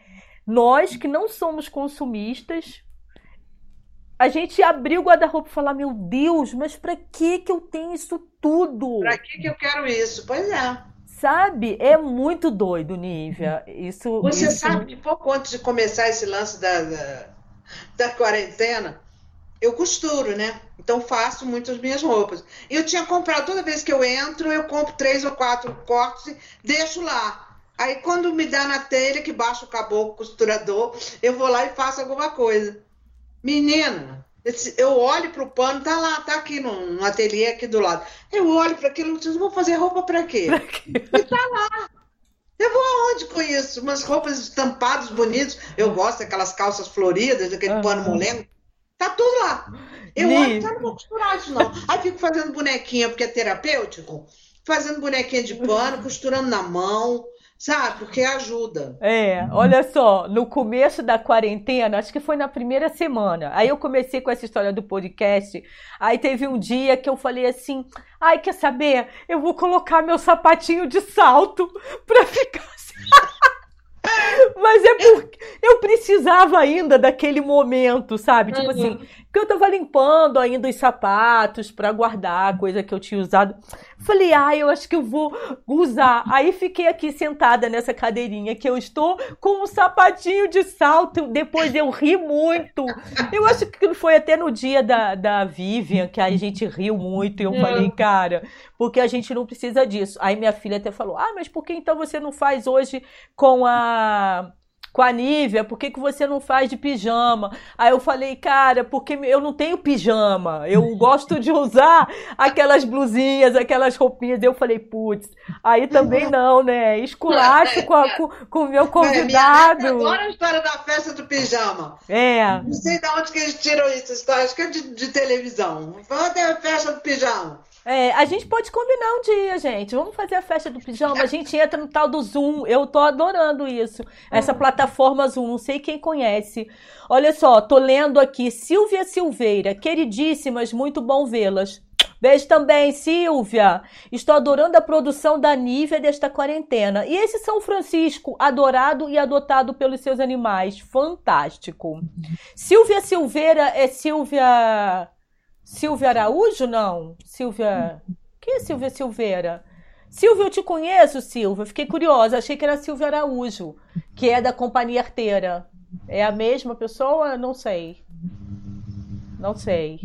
S1: Nós que não somos consumistas, a gente abriu o guarda-roupa e falar: "Meu Deus, mas pra que que eu tenho isso tudo?".
S2: Pra que que eu quero isso? Pois é.
S1: Sabe? É muito doido, Nívia. Isso,
S2: Você
S1: isso...
S2: sabe que pouco antes de começar esse lance da, da, da quarentena, eu costuro, né? Então faço muitas minhas roupas. E eu tinha comprado, toda vez que eu entro, eu compro três ou quatro cortes e deixo lá. Aí quando me dá na telha, que baixa o caboclo costurador, eu vou lá e faço alguma coisa. Menina, eu olho para o pano, tá lá, tá aqui no, no ateliê aqui do lado. Eu olho para aquilo e digo, vou fazer roupa para quê? quê? E tá lá. Eu vou aonde com isso? Umas roupas estampadas bonitas. Eu gosto daquelas calças floridas, daquele uhum. pano molengo. Tá tudo lá. Eu olho, tá, não vou costurar isso não. Aí fico fazendo bonequinha, porque é terapêutico. Fazendo bonequinha de pano, costurando na mão. Sabe? Porque ajuda.
S1: É, olha só, no começo da quarentena, acho que foi na primeira semana, aí eu comecei com essa história do podcast. Aí teve um dia que eu falei assim: ai, quer saber? Eu vou colocar meu sapatinho de salto pra ficar. Assim. Mas é porque eu precisava ainda daquele momento, sabe? Tipo assim, uhum. assim, que eu tava limpando ainda os sapatos para guardar a coisa que eu tinha usado. Falei, ah, eu acho que eu vou usar. Aí fiquei aqui sentada nessa cadeirinha que eu estou com um sapatinho de salto. Depois eu ri muito. Eu acho que foi até no dia da, da Vivian que a gente riu muito. E eu falei, uhum. cara, porque a gente não precisa disso. Aí minha filha até falou, ah, mas por que então você não faz hoje com a com a Nívia, por que, que você não faz de pijama? Aí eu falei, cara, porque eu não tenho pijama, eu gosto de usar aquelas blusinhas, aquelas roupinhas. Eu falei, putz, aí também não, né? Esculacho com, com, com o meu convidado. É,
S2: agora a história da festa do pijama.
S1: É.
S2: Não sei de onde que eles tiram isso, história, acho que é de, de televisão. Vamos ter a festa do pijama.
S1: É, a gente pode combinar um dia, gente. Vamos fazer a festa do pijama. A gente entra no tal do Zoom. Eu tô adorando isso. Essa plataforma Zoom. Não sei quem conhece. Olha só, tô lendo aqui. Silvia Silveira. Queridíssimas, muito bom vê-las. Beijo também, Silvia. Estou adorando a produção da Nívia desta quarentena. E esse São Francisco, adorado e adotado pelos seus animais. Fantástico. Silvia Silveira é Silvia Silvia Araújo, não? Silvia. Quem é Silvia Silveira? Silvio, eu te conheço, Silvio. Fiquei curiosa. Achei que era Silvio Araújo, que é da Companhia Arteira. É a mesma pessoa? Não sei. Não sei.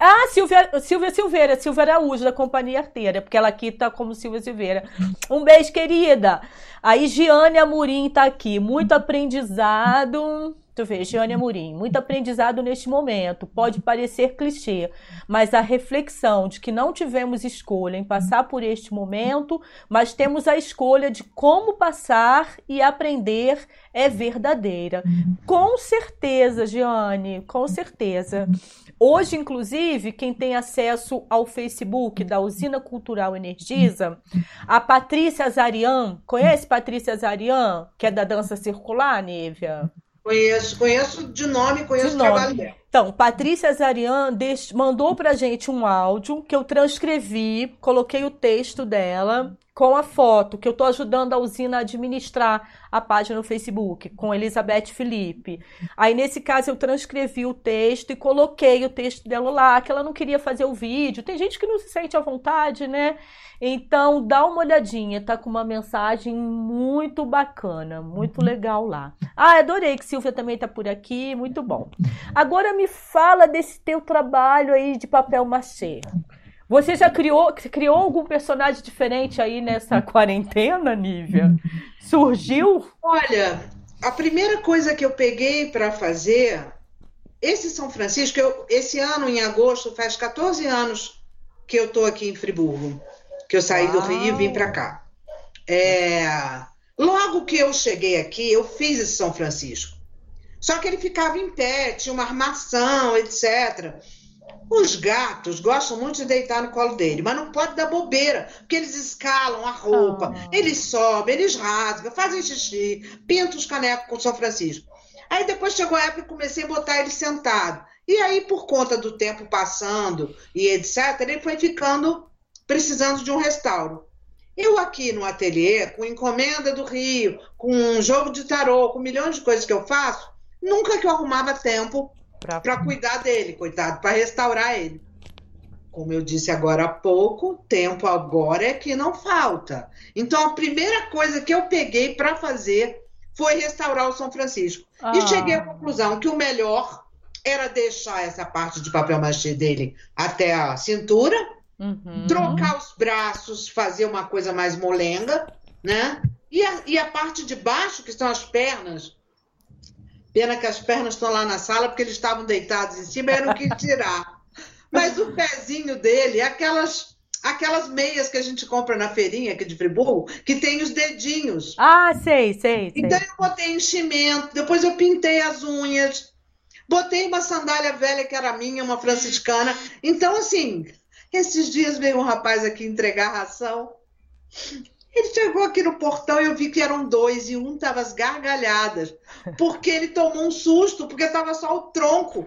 S1: Ah, Silvia, Silvia Silveira, Silvia Araújo, da Companhia Arteira, porque ela aqui tá como Silvia Silveira. Um beijo, querida. A Giane Amorim tá aqui. Muito aprendizado. Eu ver, Giane Amorim. Muito aprendizado neste momento. Pode parecer clichê, mas a reflexão de que não tivemos escolha em passar por este momento, mas temos a escolha de como passar e aprender é verdadeira. Com certeza, Giane, com certeza. Hoje, inclusive, quem tem acesso ao Facebook da Usina Cultural Energisa, a Patrícia Azarian, conhece Patrícia Azarian, que é da dança circular, Nívia?
S2: Conheço, conheço de nome, conheço de o trabalho dela.
S1: Então, Patrícia Zarian mandou pra gente um áudio que eu transcrevi, coloquei o texto dela com a foto, que eu estou ajudando a usina a administrar a página no Facebook, com Elizabeth Felipe. Aí, nesse caso, eu transcrevi o texto e coloquei o texto dela lá, que ela não queria fazer o vídeo. Tem gente que não se sente à vontade, né? Então, dá uma olhadinha, tá com uma mensagem muito bacana, muito legal lá. Ah, adorei que Silvia também tá por aqui, muito bom. Agora me fala desse teu trabalho aí de papel machê. Você já criou, criou algum personagem diferente aí nessa quarentena, Nívia? Surgiu?
S2: Olha, a primeira coisa que eu peguei para fazer, esse São Francisco, eu, esse ano, em agosto, faz 14 anos que eu estou aqui em Friburgo, que eu saí do Rio e vim para cá. É, logo que eu cheguei aqui, eu fiz esse São Francisco. Só que ele ficava em pé, tinha uma armação, etc. Os gatos gostam muito de deitar no colo dele, mas não pode dar bobeira, porque eles escalam a roupa, oh. eles sobem, eles rasgam, fazem xixi, pintam os canecos com São Francisco. Aí depois chegou a época que comecei a botar ele sentado. E aí, por conta do tempo passando e etc., ele foi ficando precisando de um restauro. Eu aqui no ateliê, com encomenda do Rio, com um jogo de tarô, com milhões de coisas que eu faço, nunca que eu arrumava tempo para cuidar dele, coitado, para restaurar ele. Como eu disse agora há pouco, tempo agora é que não falta. Então a primeira coisa que eu peguei para fazer foi restaurar o São Francisco. Ah. E cheguei à conclusão que o melhor era deixar essa parte de papel machê dele até a cintura, uhum. trocar os braços, fazer uma coisa mais molenga, né? E a, e a parte de baixo, que são as pernas, Pena que as pernas estão lá na sala porque eles estavam deitados em cima e não quis tirar. Mas o pezinho dele, aquelas aquelas meias que a gente compra na feirinha aqui de Friburgo, que tem os dedinhos.
S1: Ah, sei, sei. sei.
S2: Então eu botei enchimento, depois eu pintei as unhas, botei uma sandália velha que era minha, uma franciscana. Então, assim, esses dias veio um rapaz aqui entregar ração. Ele chegou aqui no portão e eu vi que eram dois e um tava as gargalhadas, porque ele tomou um susto, porque tava só o tronco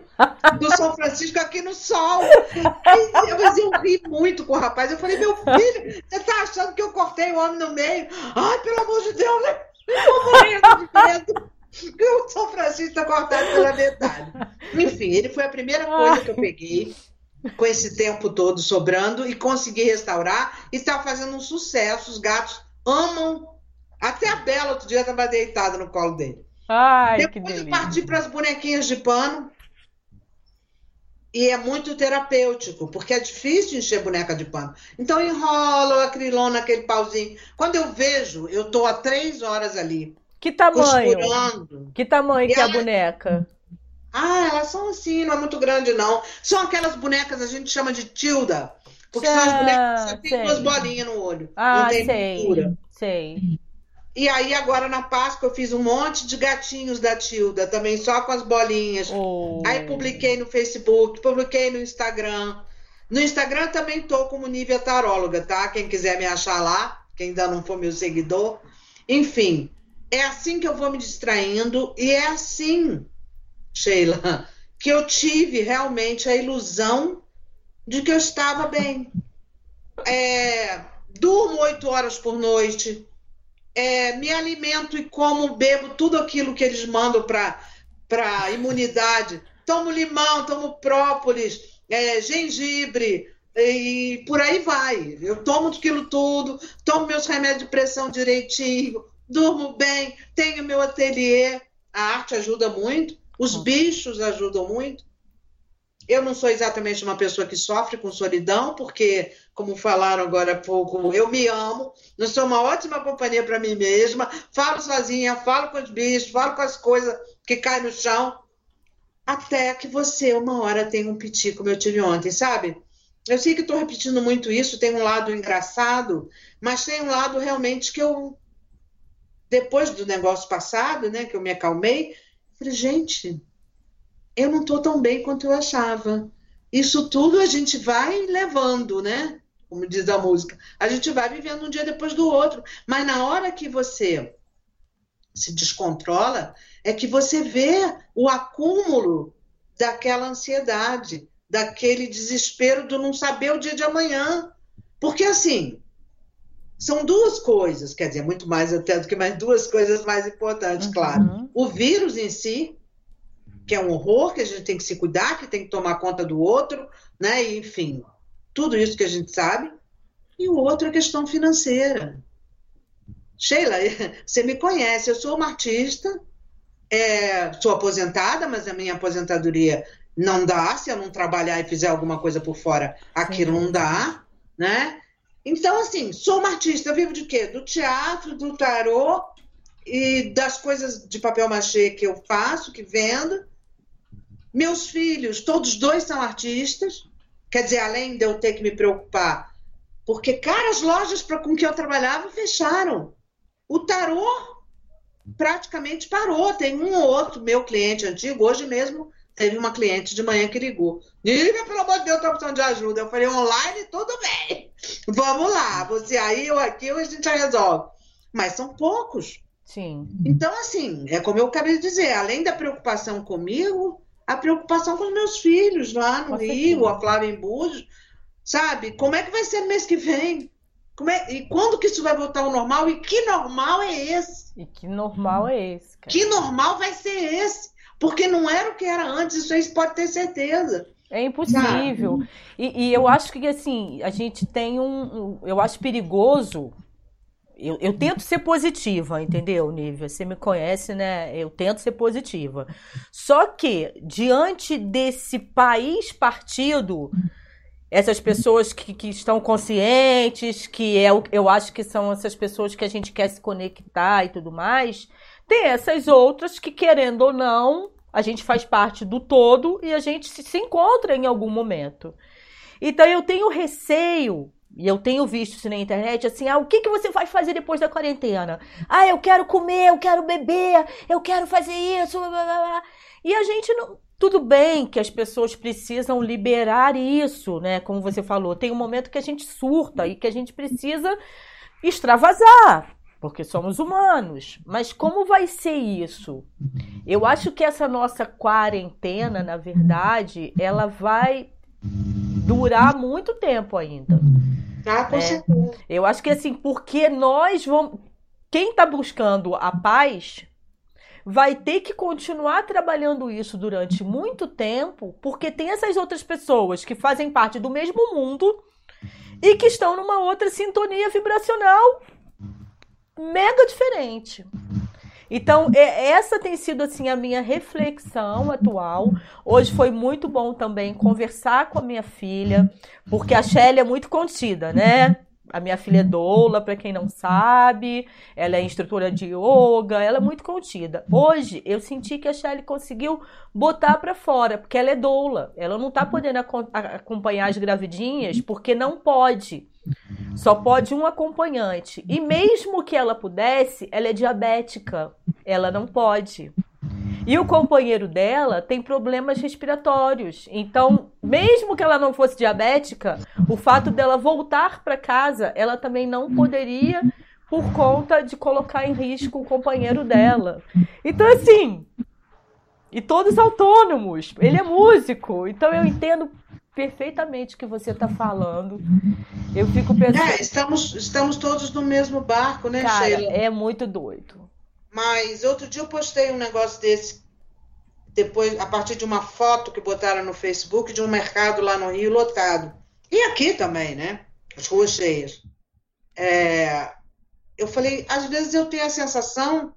S2: do São Francisco aqui no sol. E, mas eu ri muito com o rapaz. Eu falei, meu filho, você tá achando que eu cortei o homem no meio? Ai, pelo amor de Deus, né? eu morrendo de medo. O São Francisco tá cortado pela metade. Enfim, ele foi a primeira coisa que eu peguei com esse tempo todo sobrando e consegui restaurar e está fazendo um sucesso. Os gatos amam. Até a Bela outro dia estava deitada no colo dele.
S1: Ai,
S2: Depois
S1: que delícia.
S2: eu parti para as bonequinhas de pano. E é muito terapêutico, porque é difícil encher boneca de pano. Então enrola o acrilona naquele pauzinho. Quando eu vejo, eu estou há três horas ali.
S1: Que tamanho? Costurando. Que tamanho que é a boneca?
S2: Ah, elas são assim, não é muito grande, não. São aquelas bonecas a gente chama de tilda. Porque são as bonecas que só tem duas bolinhas no olho.
S1: Ah,
S2: não tem
S1: sei, pintura. sei.
S2: E aí, agora na Páscoa, eu fiz um monte de gatinhos da Tilda, também só com as bolinhas. Oh. Aí publiquei no Facebook, publiquei no Instagram. No Instagram também tô como Nívia Taróloga, tá? Quem quiser me achar lá, quem ainda não for meu seguidor. Enfim, é assim que eu vou me distraindo e é assim Sheila, que eu tive realmente a ilusão de que eu estava bem. É, durmo oito horas por noite, é, me alimento e como, bebo tudo aquilo que eles mandam para imunidade. Tomo limão, tomo própolis, é, gengibre, e por aí vai. Eu tomo aquilo tudo, tomo meus remédios de pressão direitinho, durmo bem, tenho meu ateliê. A arte ajuda muito, os hum. bichos ajudam muito. Eu não sou exatamente uma pessoa que sofre com solidão, porque, como falaram agora há pouco, eu me amo, não sou uma ótima companhia para mim mesma, falo sozinha, falo com os bichos, falo com as coisas que caem no chão, até que você, uma hora, tenha um piti, como eu tive ontem, sabe? Eu sei que estou repetindo muito isso, tem um lado engraçado, mas tem um lado realmente que eu, depois do negócio passado, né, que eu me acalmei, falei, gente, eu não estou tão bem quanto eu achava. Isso tudo a gente vai levando, né? Como diz a música. A gente vai vivendo um dia depois do outro. Mas na hora que você se descontrola, é que você vê o acúmulo daquela ansiedade, daquele desespero do não saber o dia de amanhã. Porque assim, são duas coisas, quer dizer, muito mais até do que mais duas coisas mais importantes, uhum. claro. O vírus em si, que é um horror, que a gente tem que se cuidar, que tem que tomar conta do outro, né? E, enfim, tudo isso que a gente sabe. E o outro é a questão financeira. Sheila, você me conhece, eu sou uma artista, é, sou aposentada, mas a minha aposentadoria não dá, se eu não trabalhar e fizer alguma coisa por fora, aquilo não dá, né? Então, assim, sou uma artista, eu vivo de quê? Do teatro, do tarô e das coisas de papel machê que eu faço, que vendo, meus filhos, todos dois são artistas, quer dizer, além de eu ter que me preocupar, porque, cara, as lojas para com que eu trabalhava fecharam. O tarô praticamente parou. Tem um ou outro meu cliente antigo, hoje mesmo teve uma cliente de manhã que ligou. Nívia, pelo amor de Deus, estou precisando de ajuda. Eu falei, online, tudo bem. Vamos lá, você aí, eu aqui, a gente já resolve. Mas são poucos.
S1: Sim.
S2: Então, assim, é como eu acabei de dizer, além da preocupação comigo, a preocupação com os meus filhos lá no Rio, a Flávia em Búzios, sabe? Como é que vai ser no mês que vem? Como é, e quando que isso vai voltar ao normal? E que normal é esse?
S1: E que normal é esse?
S2: Cara? Que normal vai ser esse? Porque não era o que era antes, isso aí pode ter certeza.
S1: É impossível. E, e, eu acho que assim, a gente tem um. Eu acho perigoso eu, eu tento ser positiva, entendeu, Nívia? Você me conhece, né? Eu tento ser positiva. Só que, diante desse país partido, essas pessoas que, que estão conscientes, que é o, eu acho que são essas pessoas que a gente quer se conectar e tudo mais, tem essas outras que, querendo ou não, a gente faz parte do todo e a gente se, se encontra em algum momento. Então eu tenho receio e eu tenho visto isso na internet, assim, ah, o que, que você vai fazer depois da quarentena? Ah, eu quero comer, eu quero beber, eu quero fazer isso, blá, blá, blá. E a gente não. Tudo bem que as pessoas precisam liberar isso, né? Como você falou, tem um momento que a gente surta e que a gente precisa extravasar, porque somos humanos. Mas como vai ser isso? Eu acho que essa nossa quarentena, na verdade, ela vai durar muito tempo ainda.
S2: Ah, com né? certeza.
S1: Eu acho que assim, porque nós vamos. Quem está buscando a paz vai ter que continuar trabalhando isso durante muito tempo, porque tem essas outras pessoas que fazem parte do mesmo mundo e que estão numa outra sintonia vibracional mega diferente. Então, essa tem sido assim a minha reflexão atual. Hoje foi muito bom também conversar com a minha filha, porque a Shelly é muito contida, né? A minha filha é doula, para quem não sabe, ela é instrutora de yoga, ela é muito contida. Hoje eu senti que a Shelly conseguiu botar para fora, porque ela é doula. Ela não tá podendo acompanhar as gravidinhas porque não pode. Só pode um acompanhante. E mesmo que ela pudesse, ela é diabética. Ela não pode. E o companheiro dela tem problemas respiratórios. Então, mesmo que ela não fosse diabética, o fato dela voltar para casa, ela também não poderia por conta de colocar em risco o companheiro dela. Então, assim, e todos autônomos. Ele é músico, então eu entendo perfeitamente o que você está falando. Eu fico pensando.
S2: É, estamos, estamos todos no mesmo barco, né,
S1: Cara,
S2: Sheila?
S1: É muito doido.
S2: Mas outro dia eu postei um negócio desse, depois, a partir de uma foto que botaram no Facebook de um mercado lá no Rio lotado. E aqui também, né? As ruas cheias. É, eu falei, às vezes eu tenho a sensação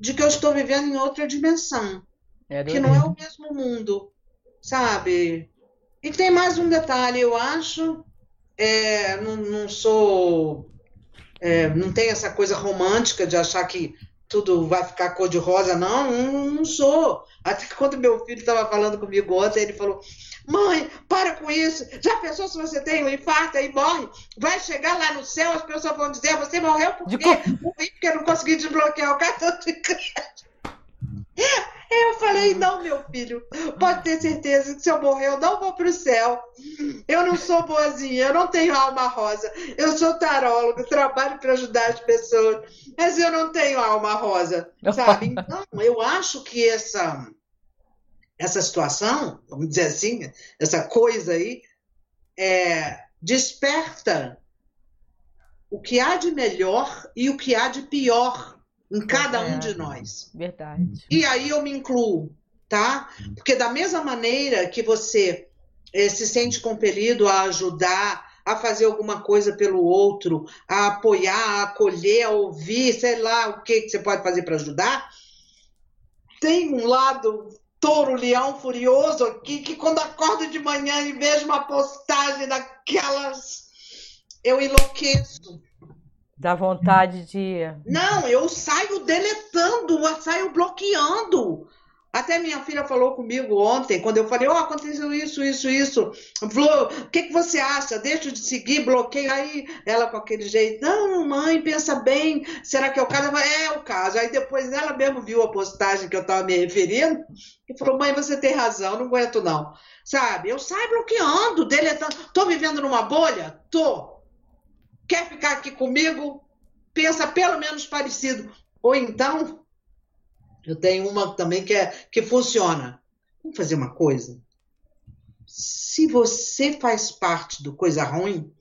S2: de que eu estou vivendo em outra dimensão, é que não é o mesmo mundo, sabe? E tem mais um detalhe, eu acho, é, não, não, sou, é, não tem essa coisa romântica de achar que tudo vai ficar cor de rosa, não, não, não sou. Até quando meu filho estava falando comigo ontem, ele falou: Mãe, para com isso. Já pensou se você tem um infarto e morre? Vai chegar lá no céu, as pessoas vão dizer: Você morreu por quê? Morri porque não consegui desbloquear o cartão de crédito. Eu falei, não, meu filho, pode ter certeza que se eu morrer, eu não vou para o céu. Eu não sou boazinha, eu não tenho alma rosa. Eu sou tarólogo, trabalho para ajudar as pessoas, mas eu não tenho alma rosa, sabe? Então, eu acho que essa, essa situação, vamos dizer assim, essa coisa aí, é, desperta o que há de melhor e o que há de pior em cada um de nós.
S1: Verdade.
S2: E aí eu me incluo, tá? Porque da mesma maneira que você eh, se sente compelido a ajudar, a fazer alguma coisa pelo outro, a apoiar, a acolher, a ouvir, sei lá o que, que você pode fazer para ajudar, tem um lado touro, leão furioso aqui, que quando acordo de manhã e vejo uma postagem daquelas, eu enlouqueço.
S1: Dá vontade de.
S2: Não, eu saio deletando, eu saio bloqueando. Até minha filha falou comigo ontem, quando eu falei, ó, oh, aconteceu isso, isso, isso. Falou, o que, que você acha? Deixa de seguir, bloqueio. Aí ela com aquele jeito, não, mãe, pensa bem, será que é o caso? Falei, é o caso. Aí depois ela mesmo viu a postagem que eu estava me referindo e falou, mãe, você tem razão, não aguento não. Sabe, eu saio bloqueando, deletando. Tô vivendo numa bolha? Tô quer ficar aqui comigo? Pensa pelo menos parecido. Ou então, eu tenho uma também que, é, que funciona. Vamos fazer uma coisa? Se você faz parte do coisa ruim,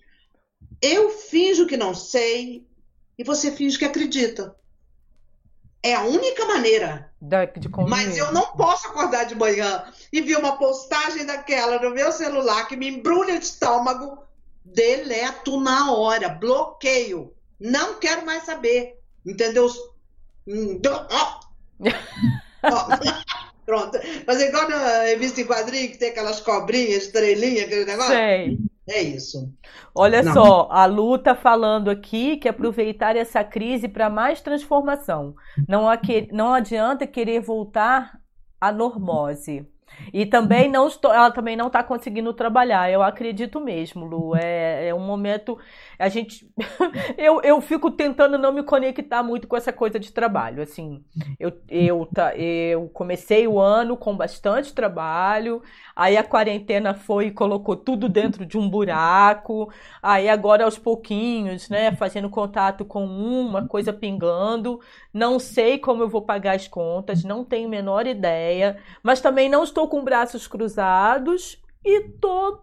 S2: eu finjo que não sei e você finge que acredita. É a única maneira.
S1: De
S2: Mas eu não posso acordar de manhã e ver uma postagem daquela no meu celular que me embrulha o estômago deleto na hora, bloqueio. Não quero mais saber. Entendeu? Hum, Pronto. Mas igual na revista em quadrinho, que tem aquelas cobrinhas, estrelinhas, aquele negócio.
S1: Sei.
S2: É isso.
S1: Olha Não. só, a Lu tá falando aqui que aproveitar essa crise para mais transformação. Não, não adianta querer voltar à normose. E também não estou, ela também não está conseguindo trabalhar. Eu acredito mesmo, Lu. É, é um momento. A gente. eu, eu fico tentando não me conectar muito com essa coisa de trabalho. Assim, eu, eu, eu comecei o ano com bastante trabalho. Aí a quarentena foi e colocou tudo dentro de um buraco. Aí agora aos pouquinhos, né, fazendo contato com uma coisa pingando. Não sei como eu vou pagar as contas, não tenho a menor ideia, mas também não estou com braços cruzados e tô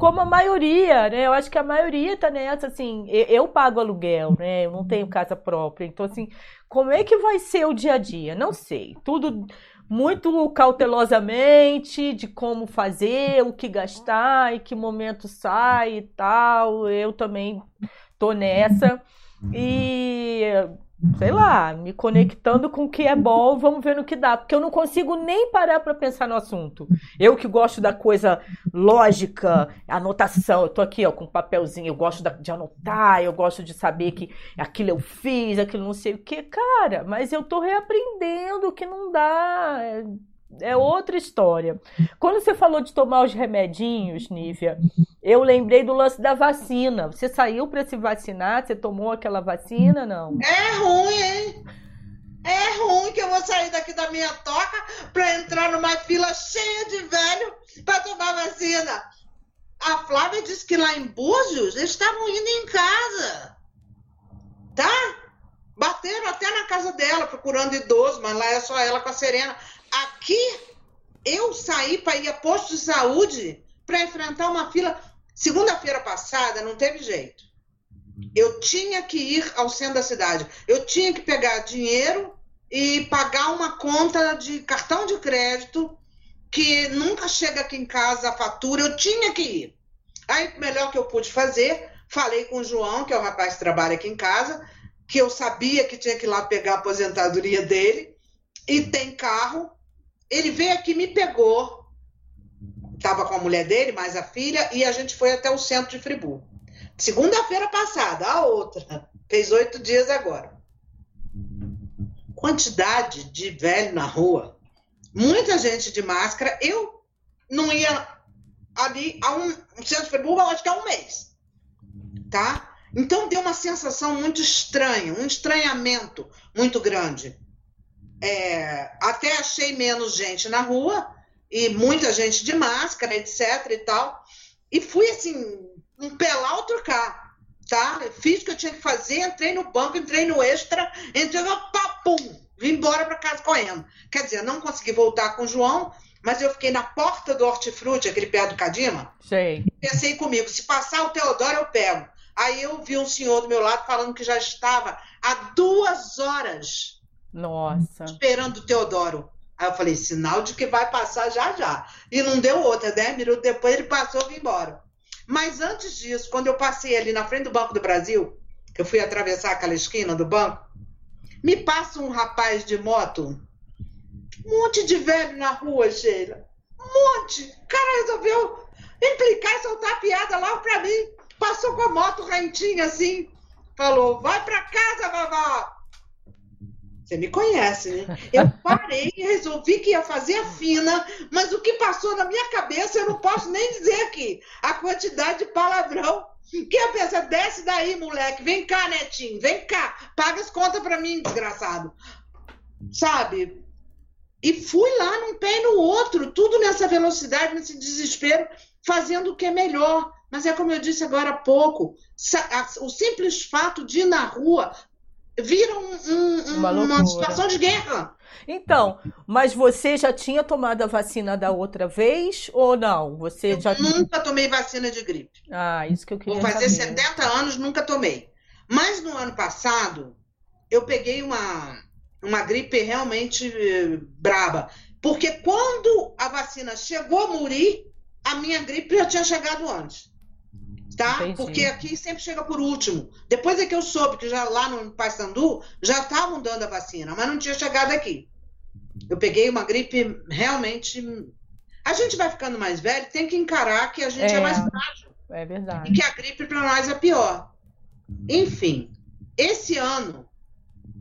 S1: como a maioria, né? Eu acho que a maioria tá nessa, assim, eu pago aluguel, né? Eu não tenho casa própria, então assim, como é que vai ser o dia a dia? Não sei. Tudo muito cautelosamente de como fazer, o que gastar, em que momento sai e tal. Eu também tô nessa. E sei lá, me conectando com o que é bom, vamos ver no que dá, porque eu não consigo nem parar para pensar no assunto. Eu que gosto da coisa lógica, anotação, eu tô aqui ó com um papelzinho, eu gosto de anotar, eu gosto de saber que aquilo eu fiz, aquilo não sei o que, cara, mas eu tô reaprendendo que não dá, é é outra história. Quando você falou de tomar os remedinhos, Nívia, eu lembrei do lance da vacina. Você saiu para se vacinar? Você tomou aquela vacina, não?
S2: É ruim, hein? É ruim que eu vou sair daqui da minha toca para entrar numa fila cheia de velho para tomar vacina. A Flávia disse que lá em Búzios eles estavam indo em casa. Tá? Bateram até na casa dela procurando idoso, mas lá é só ela com a Serena. Aqui, eu saí para ir a posto de saúde para enfrentar uma fila. Segunda-feira passada, não teve jeito. Eu tinha que ir ao centro da cidade. Eu tinha que pegar dinheiro e pagar uma conta de cartão de crédito que nunca chega aqui em casa a fatura. Eu tinha que ir. Aí, o melhor que eu pude fazer, falei com o João, que é o rapaz que trabalha aqui em casa, que eu sabia que tinha que ir lá pegar a aposentadoria dele, e tem carro. Ele veio aqui, me pegou, estava com a mulher dele, mais a filha, e a gente foi até o centro de Friburgo. Segunda-feira passada, a outra, fez oito dias agora. Quantidade de velho na rua, muita gente de máscara. Eu não ia ali um, um centro de Friburgo, acho que há um mês, tá? Então deu uma sensação muito estranha, um estranhamento muito grande. É, até achei menos gente na rua e muita gente de máscara, etc e tal. E fui assim, um pelar outro cá, tá? Fiz o que eu tinha que fazer, entrei no banco, entrei no extra, entrei no papum, vim embora para casa correndo. Quer dizer, não consegui voltar com o João, mas eu fiquei na porta do hortifruti, aquele pé do Cadima.
S1: Sei.
S2: Pensei comigo, se passar o Teodoro, eu pego. Aí eu vi um senhor do meu lado falando que já estava há duas horas
S1: Nossa.
S2: esperando o Teodoro. Aí eu falei, sinal de que vai passar já já. E não deu outra, dez minutos depois ele passou e vim embora. Mas antes disso, quando eu passei ali na frente do Banco do Brasil, eu fui atravessar aquela esquina do banco, me passa um rapaz de moto, um monte de velho na rua, Sheila. Um monte. O cara resolveu implicar e soltar piada lá pra mim. Passou com a moto rentinha assim. Falou, vai pra casa, vovó. Você me conhece, né? Eu parei e resolvi que ia fazer a fina, mas o que passou na minha cabeça eu não posso nem dizer aqui. A quantidade de palavrão. Que a pessoa desce daí, moleque. Vem cá, netinho, vem cá. Paga as contas pra mim, desgraçado. Sabe? E fui lá num pé e no outro, tudo nessa velocidade, nesse desespero, fazendo o que é melhor. Mas é como eu disse agora há pouco, o simples fato de ir na rua vira um, um, uma, uma, situação de guerra.
S1: Então, mas você já tinha tomado a vacina da outra vez ou não? Você
S2: eu
S1: já
S2: nunca tomei vacina de gripe.
S1: Ah, isso que eu queria
S2: Vou fazer
S1: saber.
S2: 70 anos, nunca tomei. Mas no ano passado, eu peguei uma, uma gripe realmente eh, braba. Porque quando a vacina chegou a Muri, a minha gripe já tinha chegado antes. Tá?
S1: Entendi.
S2: Porque aqui sempre chega por último. Depois é que eu soube que já lá no Paysandu já estavam dando a vacina, mas não tinha chegado aqui. Eu peguei uma gripe realmente. A gente vai ficando mais velho, tem que encarar que a gente é,
S1: É.
S2: mais frágil
S1: É verdade.
S2: e que a gripe para nós é pior. Enfim, esse ano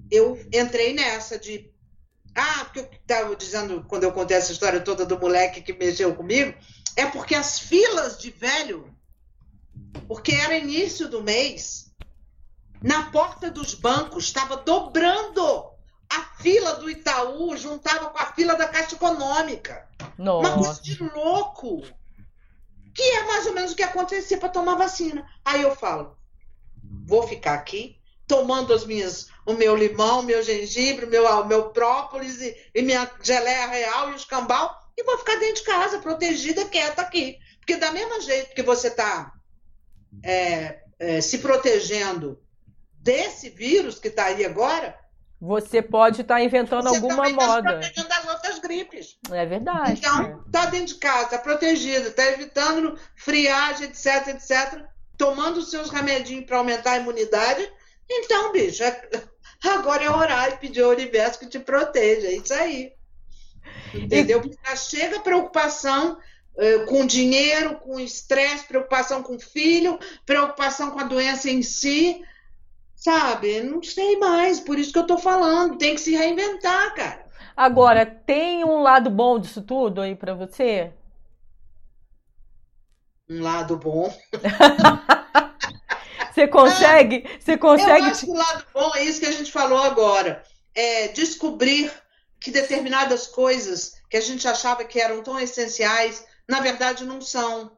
S2: eu entrei nessa de. Ah, porque eu estava dizendo quando eu contei essa história toda do moleque que mexeu comigo, é porque as filas de velho, porque era início do mês, na porta dos bancos estava dobrando. A fila do Itaú juntava com a fila da Caixa Econômica. Uma coisa
S1: Nossa.
S2: de louco. Que é mais ou menos o que acontecia para tomar vacina. Aí eu falo, vou ficar aqui tomando as minhas, o meu limão, o meu gengibre, o meu, o meu própolis e, e minha geleia real e o escambau e vou ficar dentro de casa, protegida, quieta aqui. Porque da mesma jeito que você está se protegendo desse vírus que está aí agora,
S1: Você pode estar inventando
S2: você
S1: alguma
S2: também está se
S1: moda.
S2: protegendo das outras gripes.
S1: É verdade.
S2: Então, tá dentro de casa, tá protegido, tá evitando friagem, etc, etc, tomando os seus remedinhos para aumentar a imunidade. Então, bicho, é- agora é orar e pedir ao universo que te proteja. É isso aí. Entendeu? Porque já chega preocupação eh, com dinheiro, com estresse, preocupação com o filho, preocupação com a doença em si. Sabe? Não sei mais, por isso que eu tô falando. Tem que se reinventar, cara.
S1: Agora, tem um lado bom disso tudo aí pra você?
S2: Um lado bom.
S1: Você consegue? Você
S2: Eu
S1: consegue?
S2: acho que o lado bom é isso que a gente falou agora. É descobrir que determinadas coisas que a gente achava que eram tão essenciais, na verdade não são.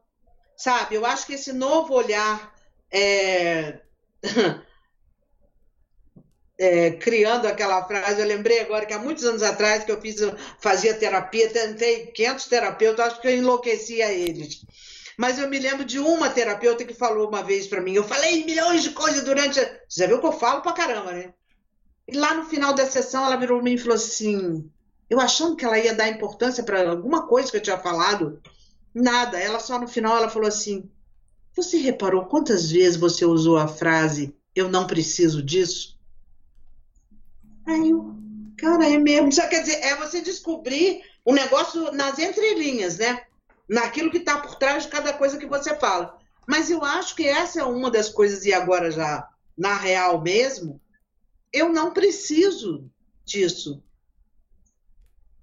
S2: Sabe? Eu acho que esse novo olhar é, é, criando aquela frase, eu lembrei agora que há muitos anos atrás que eu fiz, fazia terapia, tentei 500 terapeutas, acho que eu enlouquecia eles. Mas eu me lembro de uma terapeuta que falou uma vez para mim, eu falei milhões de coisas durante. A... Você já viu que eu falo pra caramba, né? E lá no final da sessão ela virou para mim e falou assim: eu achando que ela ia dar importância para alguma coisa que eu tinha falado, nada. Ela só no final ela falou assim: Você reparou quantas vezes você usou a frase eu não preciso disso? Aí eu, cara, é mesmo. Só quer dizer, é você descobrir o negócio nas entrelinhas, né? Naquilo que está por trás de cada coisa que você fala. Mas eu acho que essa é uma das coisas, e agora já na real mesmo, eu não preciso disso.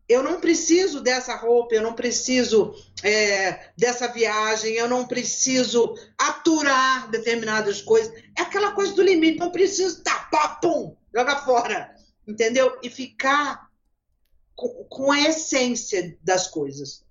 S2: Eu não preciso dessa roupa, eu não preciso é, dessa viagem, eu não preciso aturar determinadas coisas. É aquela coisa do limite, não preciso tapar, pum, joga fora, entendeu? E ficar com, com a essência das coisas,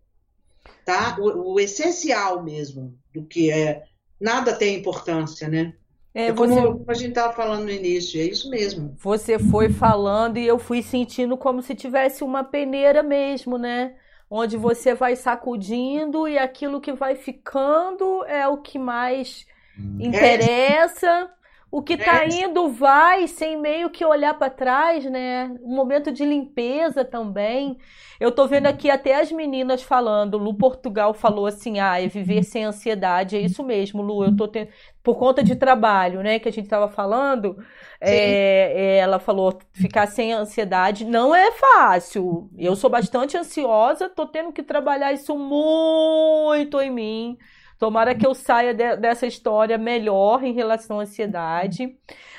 S2: tá? O, o essencial mesmo do que é. Nada tem importância, né? É, é como você... a gente estava falando no início, é isso mesmo.
S1: Você foi falando e eu fui sentindo como se tivesse uma peneira mesmo, né? Onde você vai sacudindo e aquilo que vai ficando é o que mais hum. interessa. O que está é. indo vai sem meio que olhar para trás, né? Um momento de limpeza também. Eu tô vendo aqui até as meninas falando. Lu Portugal falou assim: ah, é viver sem ansiedade. É isso mesmo, Lu. Eu tô tendo. Por conta de trabalho, né? Que a gente estava falando. É, ela falou: ficar sem ansiedade não é fácil. Eu sou bastante ansiosa, tô tendo que trabalhar isso muito em mim Tomara que eu saia de, dessa história melhor em relação à ansiedade.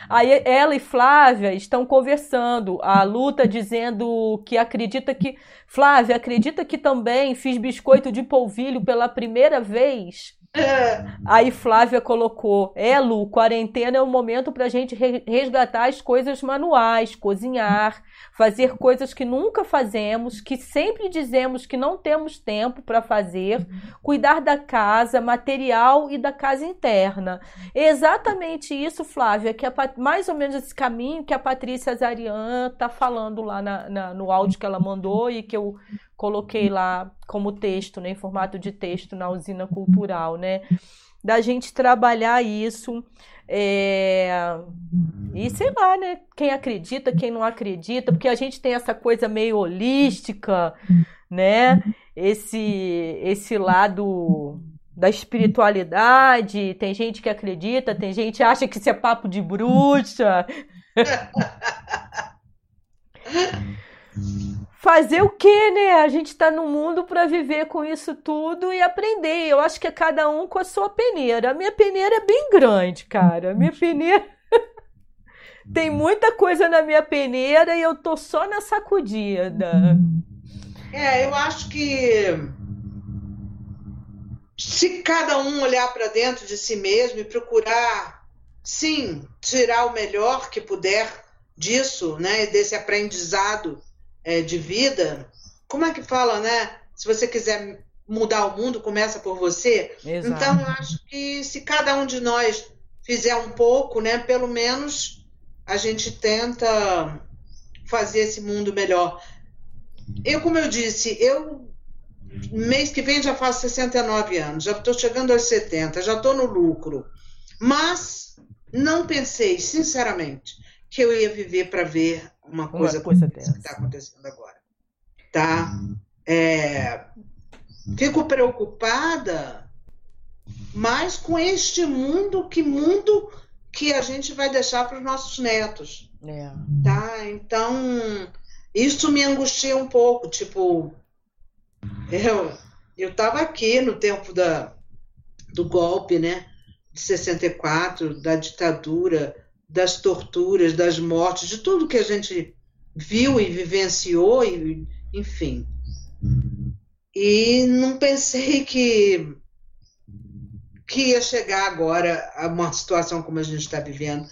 S1: Aí ela e Flávia estão conversando. A Luta dizendo que acredita que. Flávia, acredita que também fiz biscoito de polvilho pela primeira vez? Aí Flávia colocou: É, Lu, quarentena é o momento para a gente resgatar as coisas manuais, cozinhar, fazer coisas que nunca fazemos, que sempre dizemos que não temos tempo para fazer, cuidar da casa, material e da casa interna. É exatamente isso, Flávia, que é mais ou menos esse caminho que a Patrícia Zarian está falando lá na, na, no áudio que ela mandou e que eu coloquei lá como texto, né, em formato de texto na usina cultural, né? Da gente trabalhar isso. É... E sei lá, né? Quem acredita, quem não acredita, porque a gente tem essa coisa meio holística, né? Esse, esse lado da espiritualidade. Tem gente que acredita, tem gente que acha que isso é papo de bruxa. fazer o quê, né? A gente está no mundo para viver com isso tudo e aprender. Eu acho que é cada um com a sua peneira. A minha peneira é bem grande, cara. A minha peneira. Tem muita coisa na minha peneira e eu tô só na sacudida.
S2: É, eu acho que se cada um olhar para dentro de si mesmo e procurar, sim, tirar o melhor que puder disso, né, desse aprendizado é, de vida, como é que fala, né? Se você quiser mudar o mundo, começa por você. Exato. Então, eu acho que se cada um de nós fizer um pouco, né? Pelo menos a gente tenta fazer esse mundo melhor. Eu, como eu disse, eu mês que vem já faço 69 anos, já estou chegando aos 70, já estou no lucro. Mas não pensei, sinceramente, que eu ia viver para ver uma coisa, uma coisa que está acontecendo agora. Tá? É, fico preocupada mais com este mundo, que mundo que a gente vai deixar para os nossos netos. É. Tá? Então, isso me angustia um pouco, tipo, eu eu estava aqui no tempo da, do golpe, né, de 64, da ditadura, das torturas, das mortes, de tudo que a gente viu e vivenciou, e, enfim. E não pensei que, que ia chegar agora a uma situação como a gente está vivendo.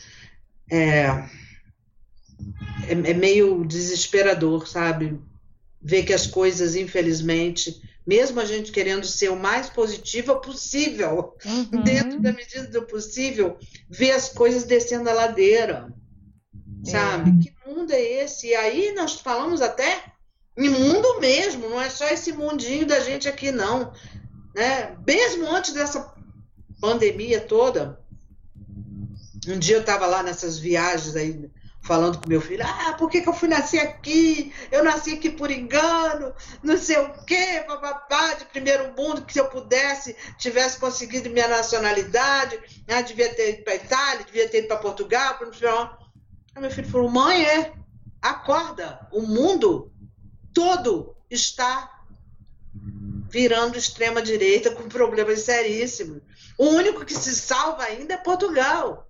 S2: É, é, é meio desesperador, sabe? Ver que as coisas, infelizmente, mesmo a gente querendo ser o mais positiva possível, uhum. dentro da medida do possível, ver as coisas descendo a ladeira, é. sabe? Que mundo é esse? E aí nós falamos até em mundo mesmo, não é só esse mundinho da gente aqui, não. Né? Mesmo antes dessa pandemia toda, um dia eu estava lá nessas viagens aí falando com meu filho, ah, por que, que eu fui nascer aqui? Eu nasci aqui por engano, não sei o quê, bababá, de primeiro mundo, que se eu pudesse, tivesse conseguido minha nacionalidade, ah, devia ter ido para Itália, devia ter ido para Portugal, para Aí meu filho falou, mãe, é, acorda, o mundo todo está virando extrema direita com problemas seríssimos. O único que se salva ainda é Portugal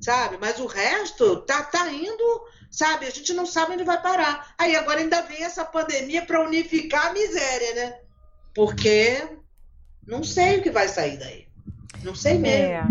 S2: sabe? Mas o resto tá, tá indo, sabe? A gente não sabe onde vai parar. Aí agora ainda vem essa pandemia para unificar a miséria, né? Porque não sei o que vai sair daí. Não sei mesmo. É.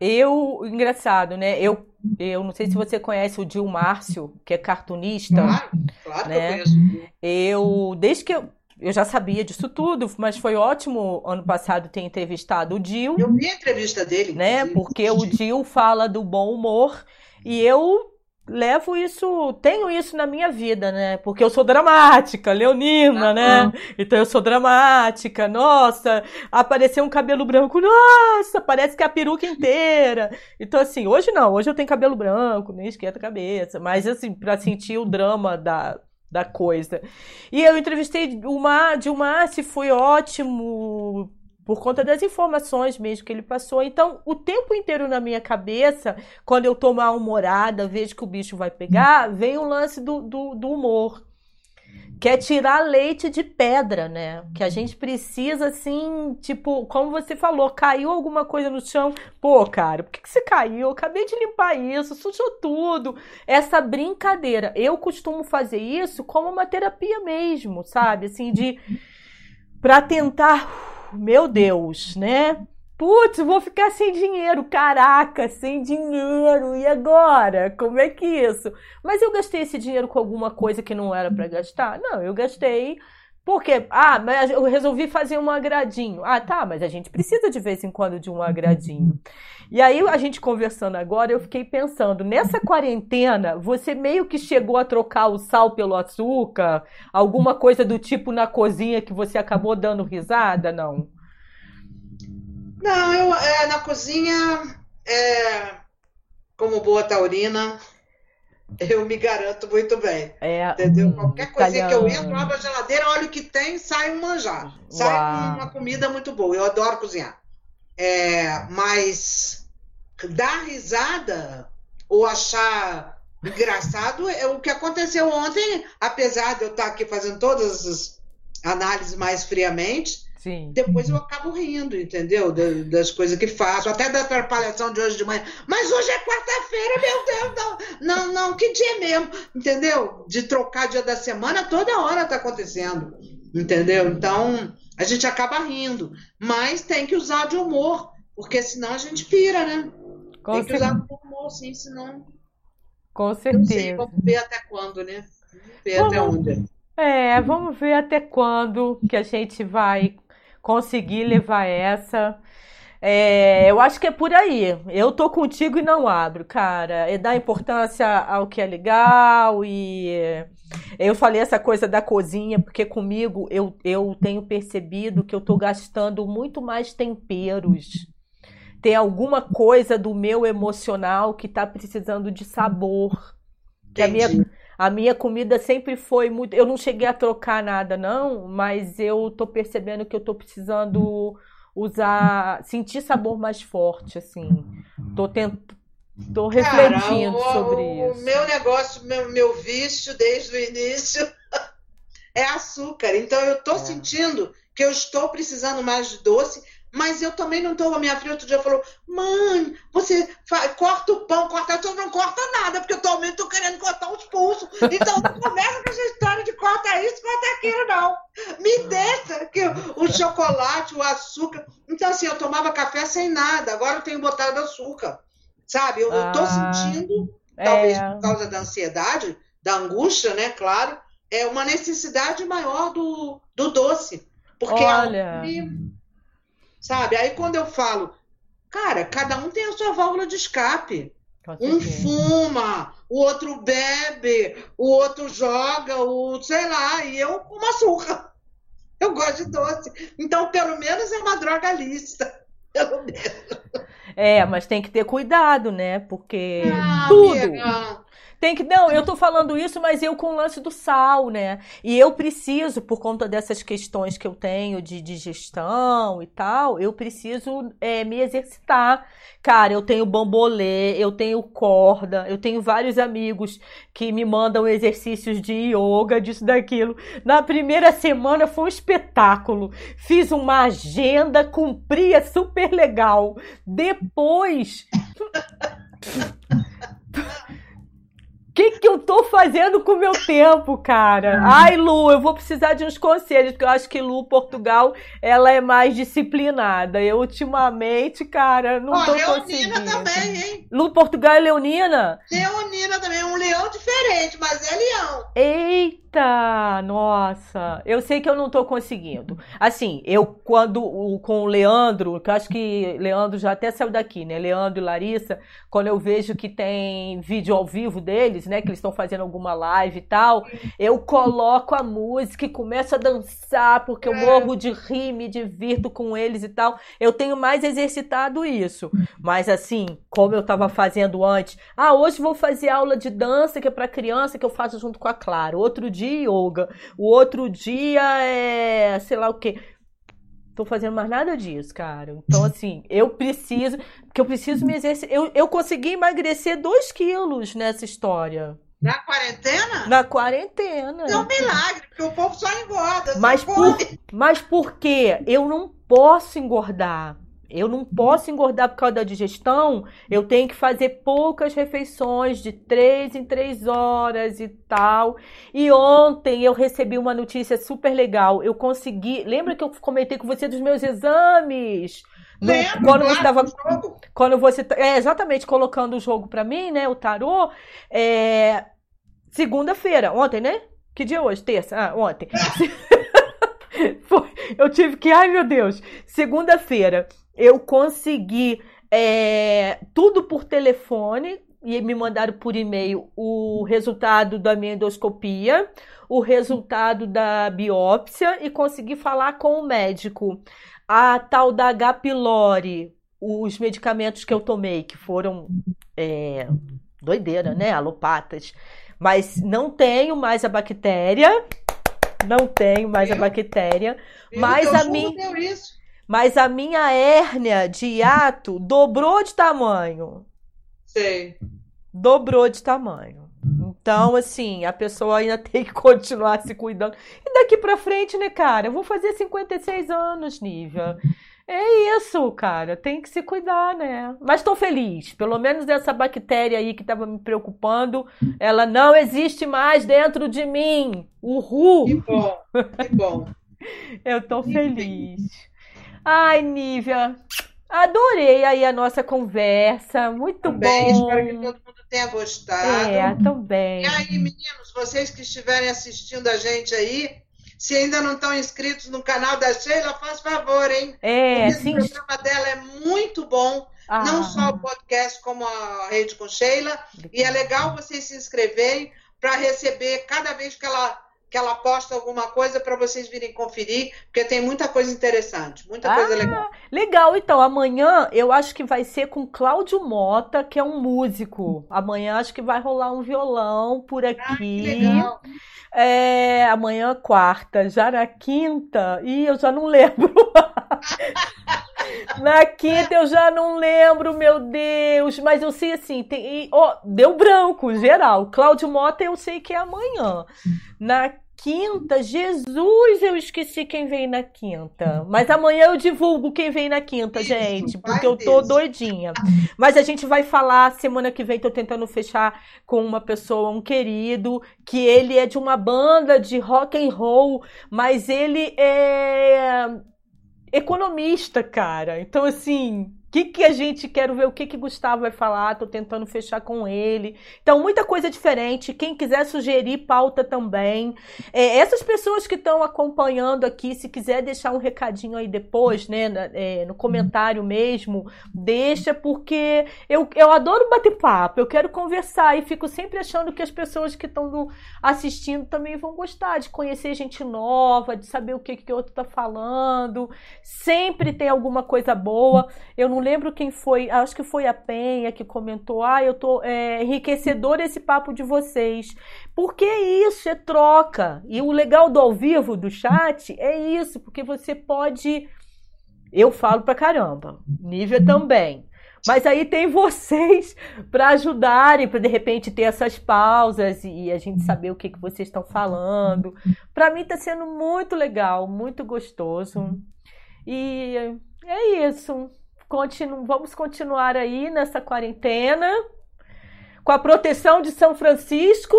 S1: Eu, engraçado, né? Eu, eu não sei se você conhece o Dil Márcio, que é cartunista.
S2: Claro, claro né? que eu conheço.
S1: Eu, desde que eu, eu já sabia disso tudo, mas foi ótimo ano passado ter entrevistado o Dil.
S2: Eu vi a entrevista dele.
S1: Né? Porque o Dil fala do bom humor e eu levo isso, tenho isso na minha vida, né? Porque eu sou dramática, leonina, ah, né? Ah. Então eu sou dramática. Nossa, apareceu um cabelo branco, nossa, parece que é a peruca inteira. Então assim, hoje não, hoje eu tenho cabelo branco, nem esquenta a cabeça, mas assim, para sentir o drama da da coisa. E eu entrevistei o Mar, Dilmar, se foi ótimo por conta das informações mesmo que ele passou. Então, o tempo inteiro na minha cabeça, quando eu tô mal-humorada, vejo que o bicho vai pegar, vem o lance do, do, do humor que é tirar leite de pedra, né? Que a gente precisa, assim, tipo, como você falou, caiu alguma coisa no chão. Pô, cara, por que, que você caiu? Eu acabei de limpar isso, sujou tudo. Essa brincadeira. Eu costumo fazer isso como uma terapia mesmo, sabe? Assim, de. pra tentar. Meu Deus, né? Putz, vou ficar sem dinheiro, caraca, sem dinheiro, e agora? Como é que isso? Mas eu gastei esse dinheiro com alguma coisa que não era para gastar? Não, eu gastei porque, ah, mas eu resolvi fazer um agradinho. Ah, tá, mas a gente precisa de vez em quando de um agradinho. E aí, a gente conversando agora, eu fiquei pensando, nessa quarentena, você meio que chegou a trocar o sal pelo açúcar? Alguma coisa do tipo na cozinha que você acabou dando risada? Não.
S2: Não, eu é, na cozinha, é, como boa taurina, eu me garanto muito bem. É, entendeu? Hum, Qualquer coisinha que eu entro, abro a geladeira, olho o que tem, sai um manjar. Sai Uau. uma comida muito boa. Eu adoro cozinhar. É, mas dar risada ou achar engraçado é o que aconteceu ontem, apesar de eu estar aqui fazendo todas as análises mais friamente. Sim. Depois eu acabo rindo, entendeu? Das, coisas que faço, até da atrapalhação de hoje de manhã. Mas hoje é quarta-feira, meu Deus, não, não, não, que dia mesmo, entendeu? De trocar dia da semana, toda hora tá acontecendo, entendeu? Então, a gente acaba rindo, mas tem que usar de humor, porque senão a gente pira, né? Com tem que usar de humor, sim, senão.
S1: Com certeza. Sei,
S2: vamos ver até quando, né? Vamos ver vamos... até onde.
S1: É, vamos ver até quando que a gente vai conseguir levar essa. É, eu acho que é por aí. Eu tô contigo e não abro, cara. É dar importância ao que é legal e eu falei essa coisa da cozinha porque comigo eu, eu tenho percebido que eu tô gastando muito mais temperos. Tem alguma coisa do meu emocional que tá precisando de sabor. Que a minha a minha comida sempre foi muito. Eu não cheguei a trocar nada, não, mas eu tô percebendo que eu tô precisando usar. sentir sabor mais forte, assim. Tô tentando. Tô refletindo Cara, o, sobre isso.
S2: O meu negócio, meu, meu vício desde o início é açúcar. Então eu tô é. sentindo que eu estou precisando mais de doce mas eu também não estou. A minha filha outro dia falou: Mãe, você corta o pão, corta tudo, não corta nada, porque eu também estou querendo cortar os pulsos. Então não começa com essa história de corta isso, corta aquilo, não. Me deixa que o chocolate, o açúcar. Então, assim, eu tomava café sem nada, agora eu tenho botado açúcar. Sabe? Eu estou ah, sentindo, talvez é... por causa da ansiedade, da angústia, né? Claro, é uma necessidade maior do, do doce. Porque
S1: Olha...
S2: a sabe? Aí quando eu falo, cara, cada um tem a sua válvula de escape. Um fuma, o outro bebe, o outro joga, o sei lá, e eu como açúcar. Eu gosto de doce. Então, pelo menos é uma droga lista. Pelo menos.
S1: É, mas tem que ter cuidado, né? Porque ah, tudo. Amiga. Tem que. Não, eu tô falando isso, mas eu com o lance do sal, né? E eu preciso, por conta dessas questões que eu tenho de digestão e tal, eu preciso é, me exercitar. Cara, eu tenho bambolê, eu tenho corda, eu tenho vários amigos que me mandam exercícios de yoga, disso, daquilo. Na primeira semana foi um espetáculo. Fiz uma agenda, cumpria super legal. Depois. O que, que eu tô fazendo com o meu tempo, cara? Ai, Lu, eu vou precisar de uns conselhos, porque eu acho que Lu, Portugal, ela é mais disciplinada. Eu, ultimamente, cara, não oh, tô Leonina conseguindo. também, hein? Lu, Portugal e Leonina?
S2: Leonina também, um leão diferente, mas é leão.
S1: Eita! Nossa, eu sei que eu não tô conseguindo. Assim, eu quando com o Leandro, que eu acho que Leandro já até saiu daqui, né? Leandro e Larissa, quando eu vejo que tem vídeo ao vivo deles, né? Que eles estão fazendo alguma live e tal, eu coloco a música e começo a dançar, porque eu morro de rir, me divirto com eles e tal. Eu tenho mais exercitado isso. Mas assim, como eu tava fazendo antes, ah, hoje vou fazer aula de dança que é para criança que eu faço junto com a Clara. Outro dia yoga, o outro dia é sei lá o que. Tô fazendo mais nada disso, cara. Então, assim, eu preciso. Porque eu preciso me exercitar. Eu, eu consegui emagrecer 2 quilos nessa história.
S2: Na quarentena?
S1: Na quarentena.
S2: É um milagre, porque o povo só engorda.
S1: Mas por, mas por quê? Eu não posso engordar. Eu não posso engordar por causa da digestão. Eu tenho que fazer poucas refeições de três em três horas e tal. E ontem eu recebi uma notícia super legal. Eu consegui. Lembra que eu comentei com você dos meus exames?
S2: Lembro,
S1: quando você tava, quando você é exatamente colocando o jogo para mim, né, o tarô, é, segunda-feira, ontem, né? Que dia é hoje? Terça? Ah, ontem. eu tive que, ai meu Deus, segunda-feira eu consegui é, tudo por telefone e me mandaram por e-mail o resultado da minha endoscopia, o resultado da biópsia e consegui falar com o médico. A tal da H. pylori, os medicamentos que eu tomei, que foram é, doideira, né? Alopatas. Mas não tenho mais a bactéria. Não tenho mais a bactéria. Mas a minha. Mas a minha hérnia de hiato dobrou de tamanho.
S2: Sei.
S1: Dobrou de tamanho. Então, assim, a pessoa ainda tem que continuar se cuidando. E daqui pra frente, né, cara? Eu vou fazer 56 anos, Nívia. É isso, cara. Tem que se cuidar, né? Mas tô feliz. Pelo menos essa bactéria aí que tava me preocupando, ela não existe mais dentro de mim. Uhul!
S2: Que bom, que bom.
S1: Eu tô feliz. Ai, Nívia, adorei aí a nossa conversa. Muito também,
S2: bom. Espero que todo mundo tenha gostado.
S1: É, também.
S2: E aí, meninos, vocês que estiverem assistindo a gente aí, se ainda não estão inscritos no canal da Sheila, faz favor, hein?
S1: É,
S2: Porque sim. O programa dela é muito bom. Ah. Não só o podcast, como a Rede com Sheila. E é legal vocês se inscreverem para receber cada vez que ela que ela posta alguma coisa para vocês virem conferir, porque tem muita coisa interessante, muita ah, coisa legal.
S1: Legal, então amanhã eu acho que vai ser com Cláudio Mota, que é um músico. Amanhã acho que vai rolar um violão por aqui. Ah, que legal. É, amanhã quarta, já na quinta, e eu já não lembro. Na quinta eu já não lembro, meu Deus. Mas eu sei assim, tem, oh, deu branco, geral. Cláudio Mota eu sei que é amanhã. Na quinta, Jesus, eu esqueci quem vem na quinta. Mas amanhã eu divulgo quem vem na quinta, gente, porque eu tô doidinha. Mas a gente vai falar semana que vem, tô tentando fechar com uma pessoa, um querido, que ele é de uma banda de rock and roll, mas ele é economista, cara. Então assim, que, que a gente quer ver o que, que Gustavo vai falar, tô tentando fechar com ele. Então, muita coisa diferente. Quem quiser sugerir pauta também. É, essas pessoas que estão acompanhando aqui, se quiser deixar um recadinho aí depois, né, é, no comentário mesmo, deixa, porque eu, eu adoro bater papo, eu quero conversar e fico sempre achando que as pessoas que estão assistindo também vão gostar de conhecer gente nova, de saber o que, que o outro tá falando. Sempre tem alguma coisa boa. Eu não lembro quem foi, acho que foi a Penha que comentou: ah, eu tô é, enriquecedor esse papo de vocês. Porque isso, é troca. E o legal do ao vivo, do chat, é isso, porque você pode. Eu falo pra caramba, Nívia também. Mas aí tem vocês para ajudarem, para de repente ter essas pausas e a gente saber o que, que vocês estão falando. Para mim está sendo muito legal, muito gostoso. E é isso. Continu vamos continuar aí nessa quarentena com a proteção de São Francisco.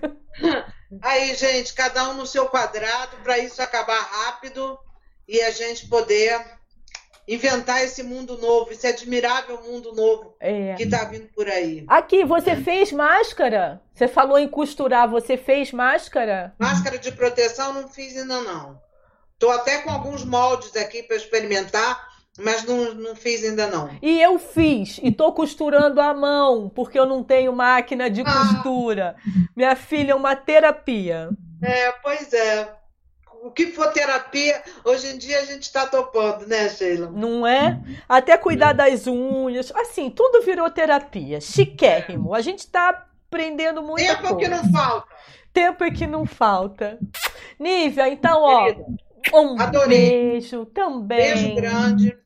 S2: Aí, gente, cada um no seu quadrado para isso acabar rápido e a gente poder inventar esse mundo novo, esse admirável mundo novo é. que está vindo por aí.
S1: Aqui, você fez máscara? Você falou em costurar, você fez máscara?
S2: Máscara de proteção não fiz ainda não. Estou até com alguns moldes aqui para experimentar, mas não, não fiz ainda não.
S1: E eu fiz, e estou costurando à mão, porque eu não tenho máquina de ah. costura. Minha filha é uma terapia.
S2: É, pois é o que for terapia, hoje em dia a gente está topando, né, Sheila?
S1: Não é? Até cuidar das unhas, assim, tudo virou terapia, chiquérrimo. A gente está aprendendo muito.
S2: Tempo
S1: coisa.
S2: é que não falta.
S1: Tempo é que não falta. Nívia, então, ó, um Adorei. beijo também.
S2: Beijo grande.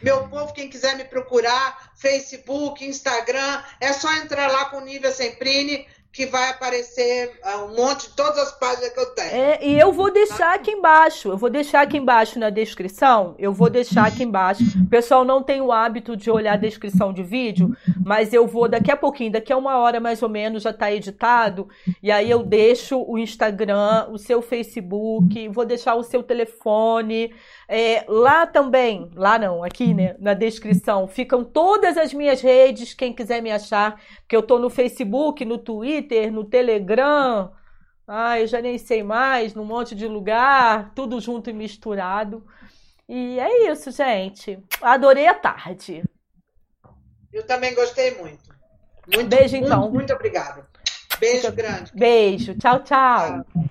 S2: Meu povo, quem quiser me procurar, Facebook, Instagram, é só entrar lá com Nívia Semprine que vai aparecer ah, um monte de todas as páginas que eu tenho.
S1: É, e eu vou deixar aqui embaixo, eu vou deixar aqui embaixo na descrição, eu vou deixar aqui embaixo. O pessoal não tem o hábito de olhar a descrição de vídeo, mas eu vou daqui a pouquinho, daqui a uma hora mais ou menos já está editado, e aí eu deixo o Instagram, o seu Facebook, vou deixar o seu telefone, é, lá também, lá não, aqui né, na descrição, ficam todas as minhas redes, quem quiser me achar, que eu tô no Facebook, no Twitter, no Telegram, ah, eu já nem sei mais, num monte de lugar, tudo junto e misturado. E é isso, gente. Adorei a tarde.
S2: Eu também gostei muito. muito
S1: Beijo, então.
S2: Muito, muito obrigada. Beijo grande.
S1: Beijo. Tchau, tchau. tchau.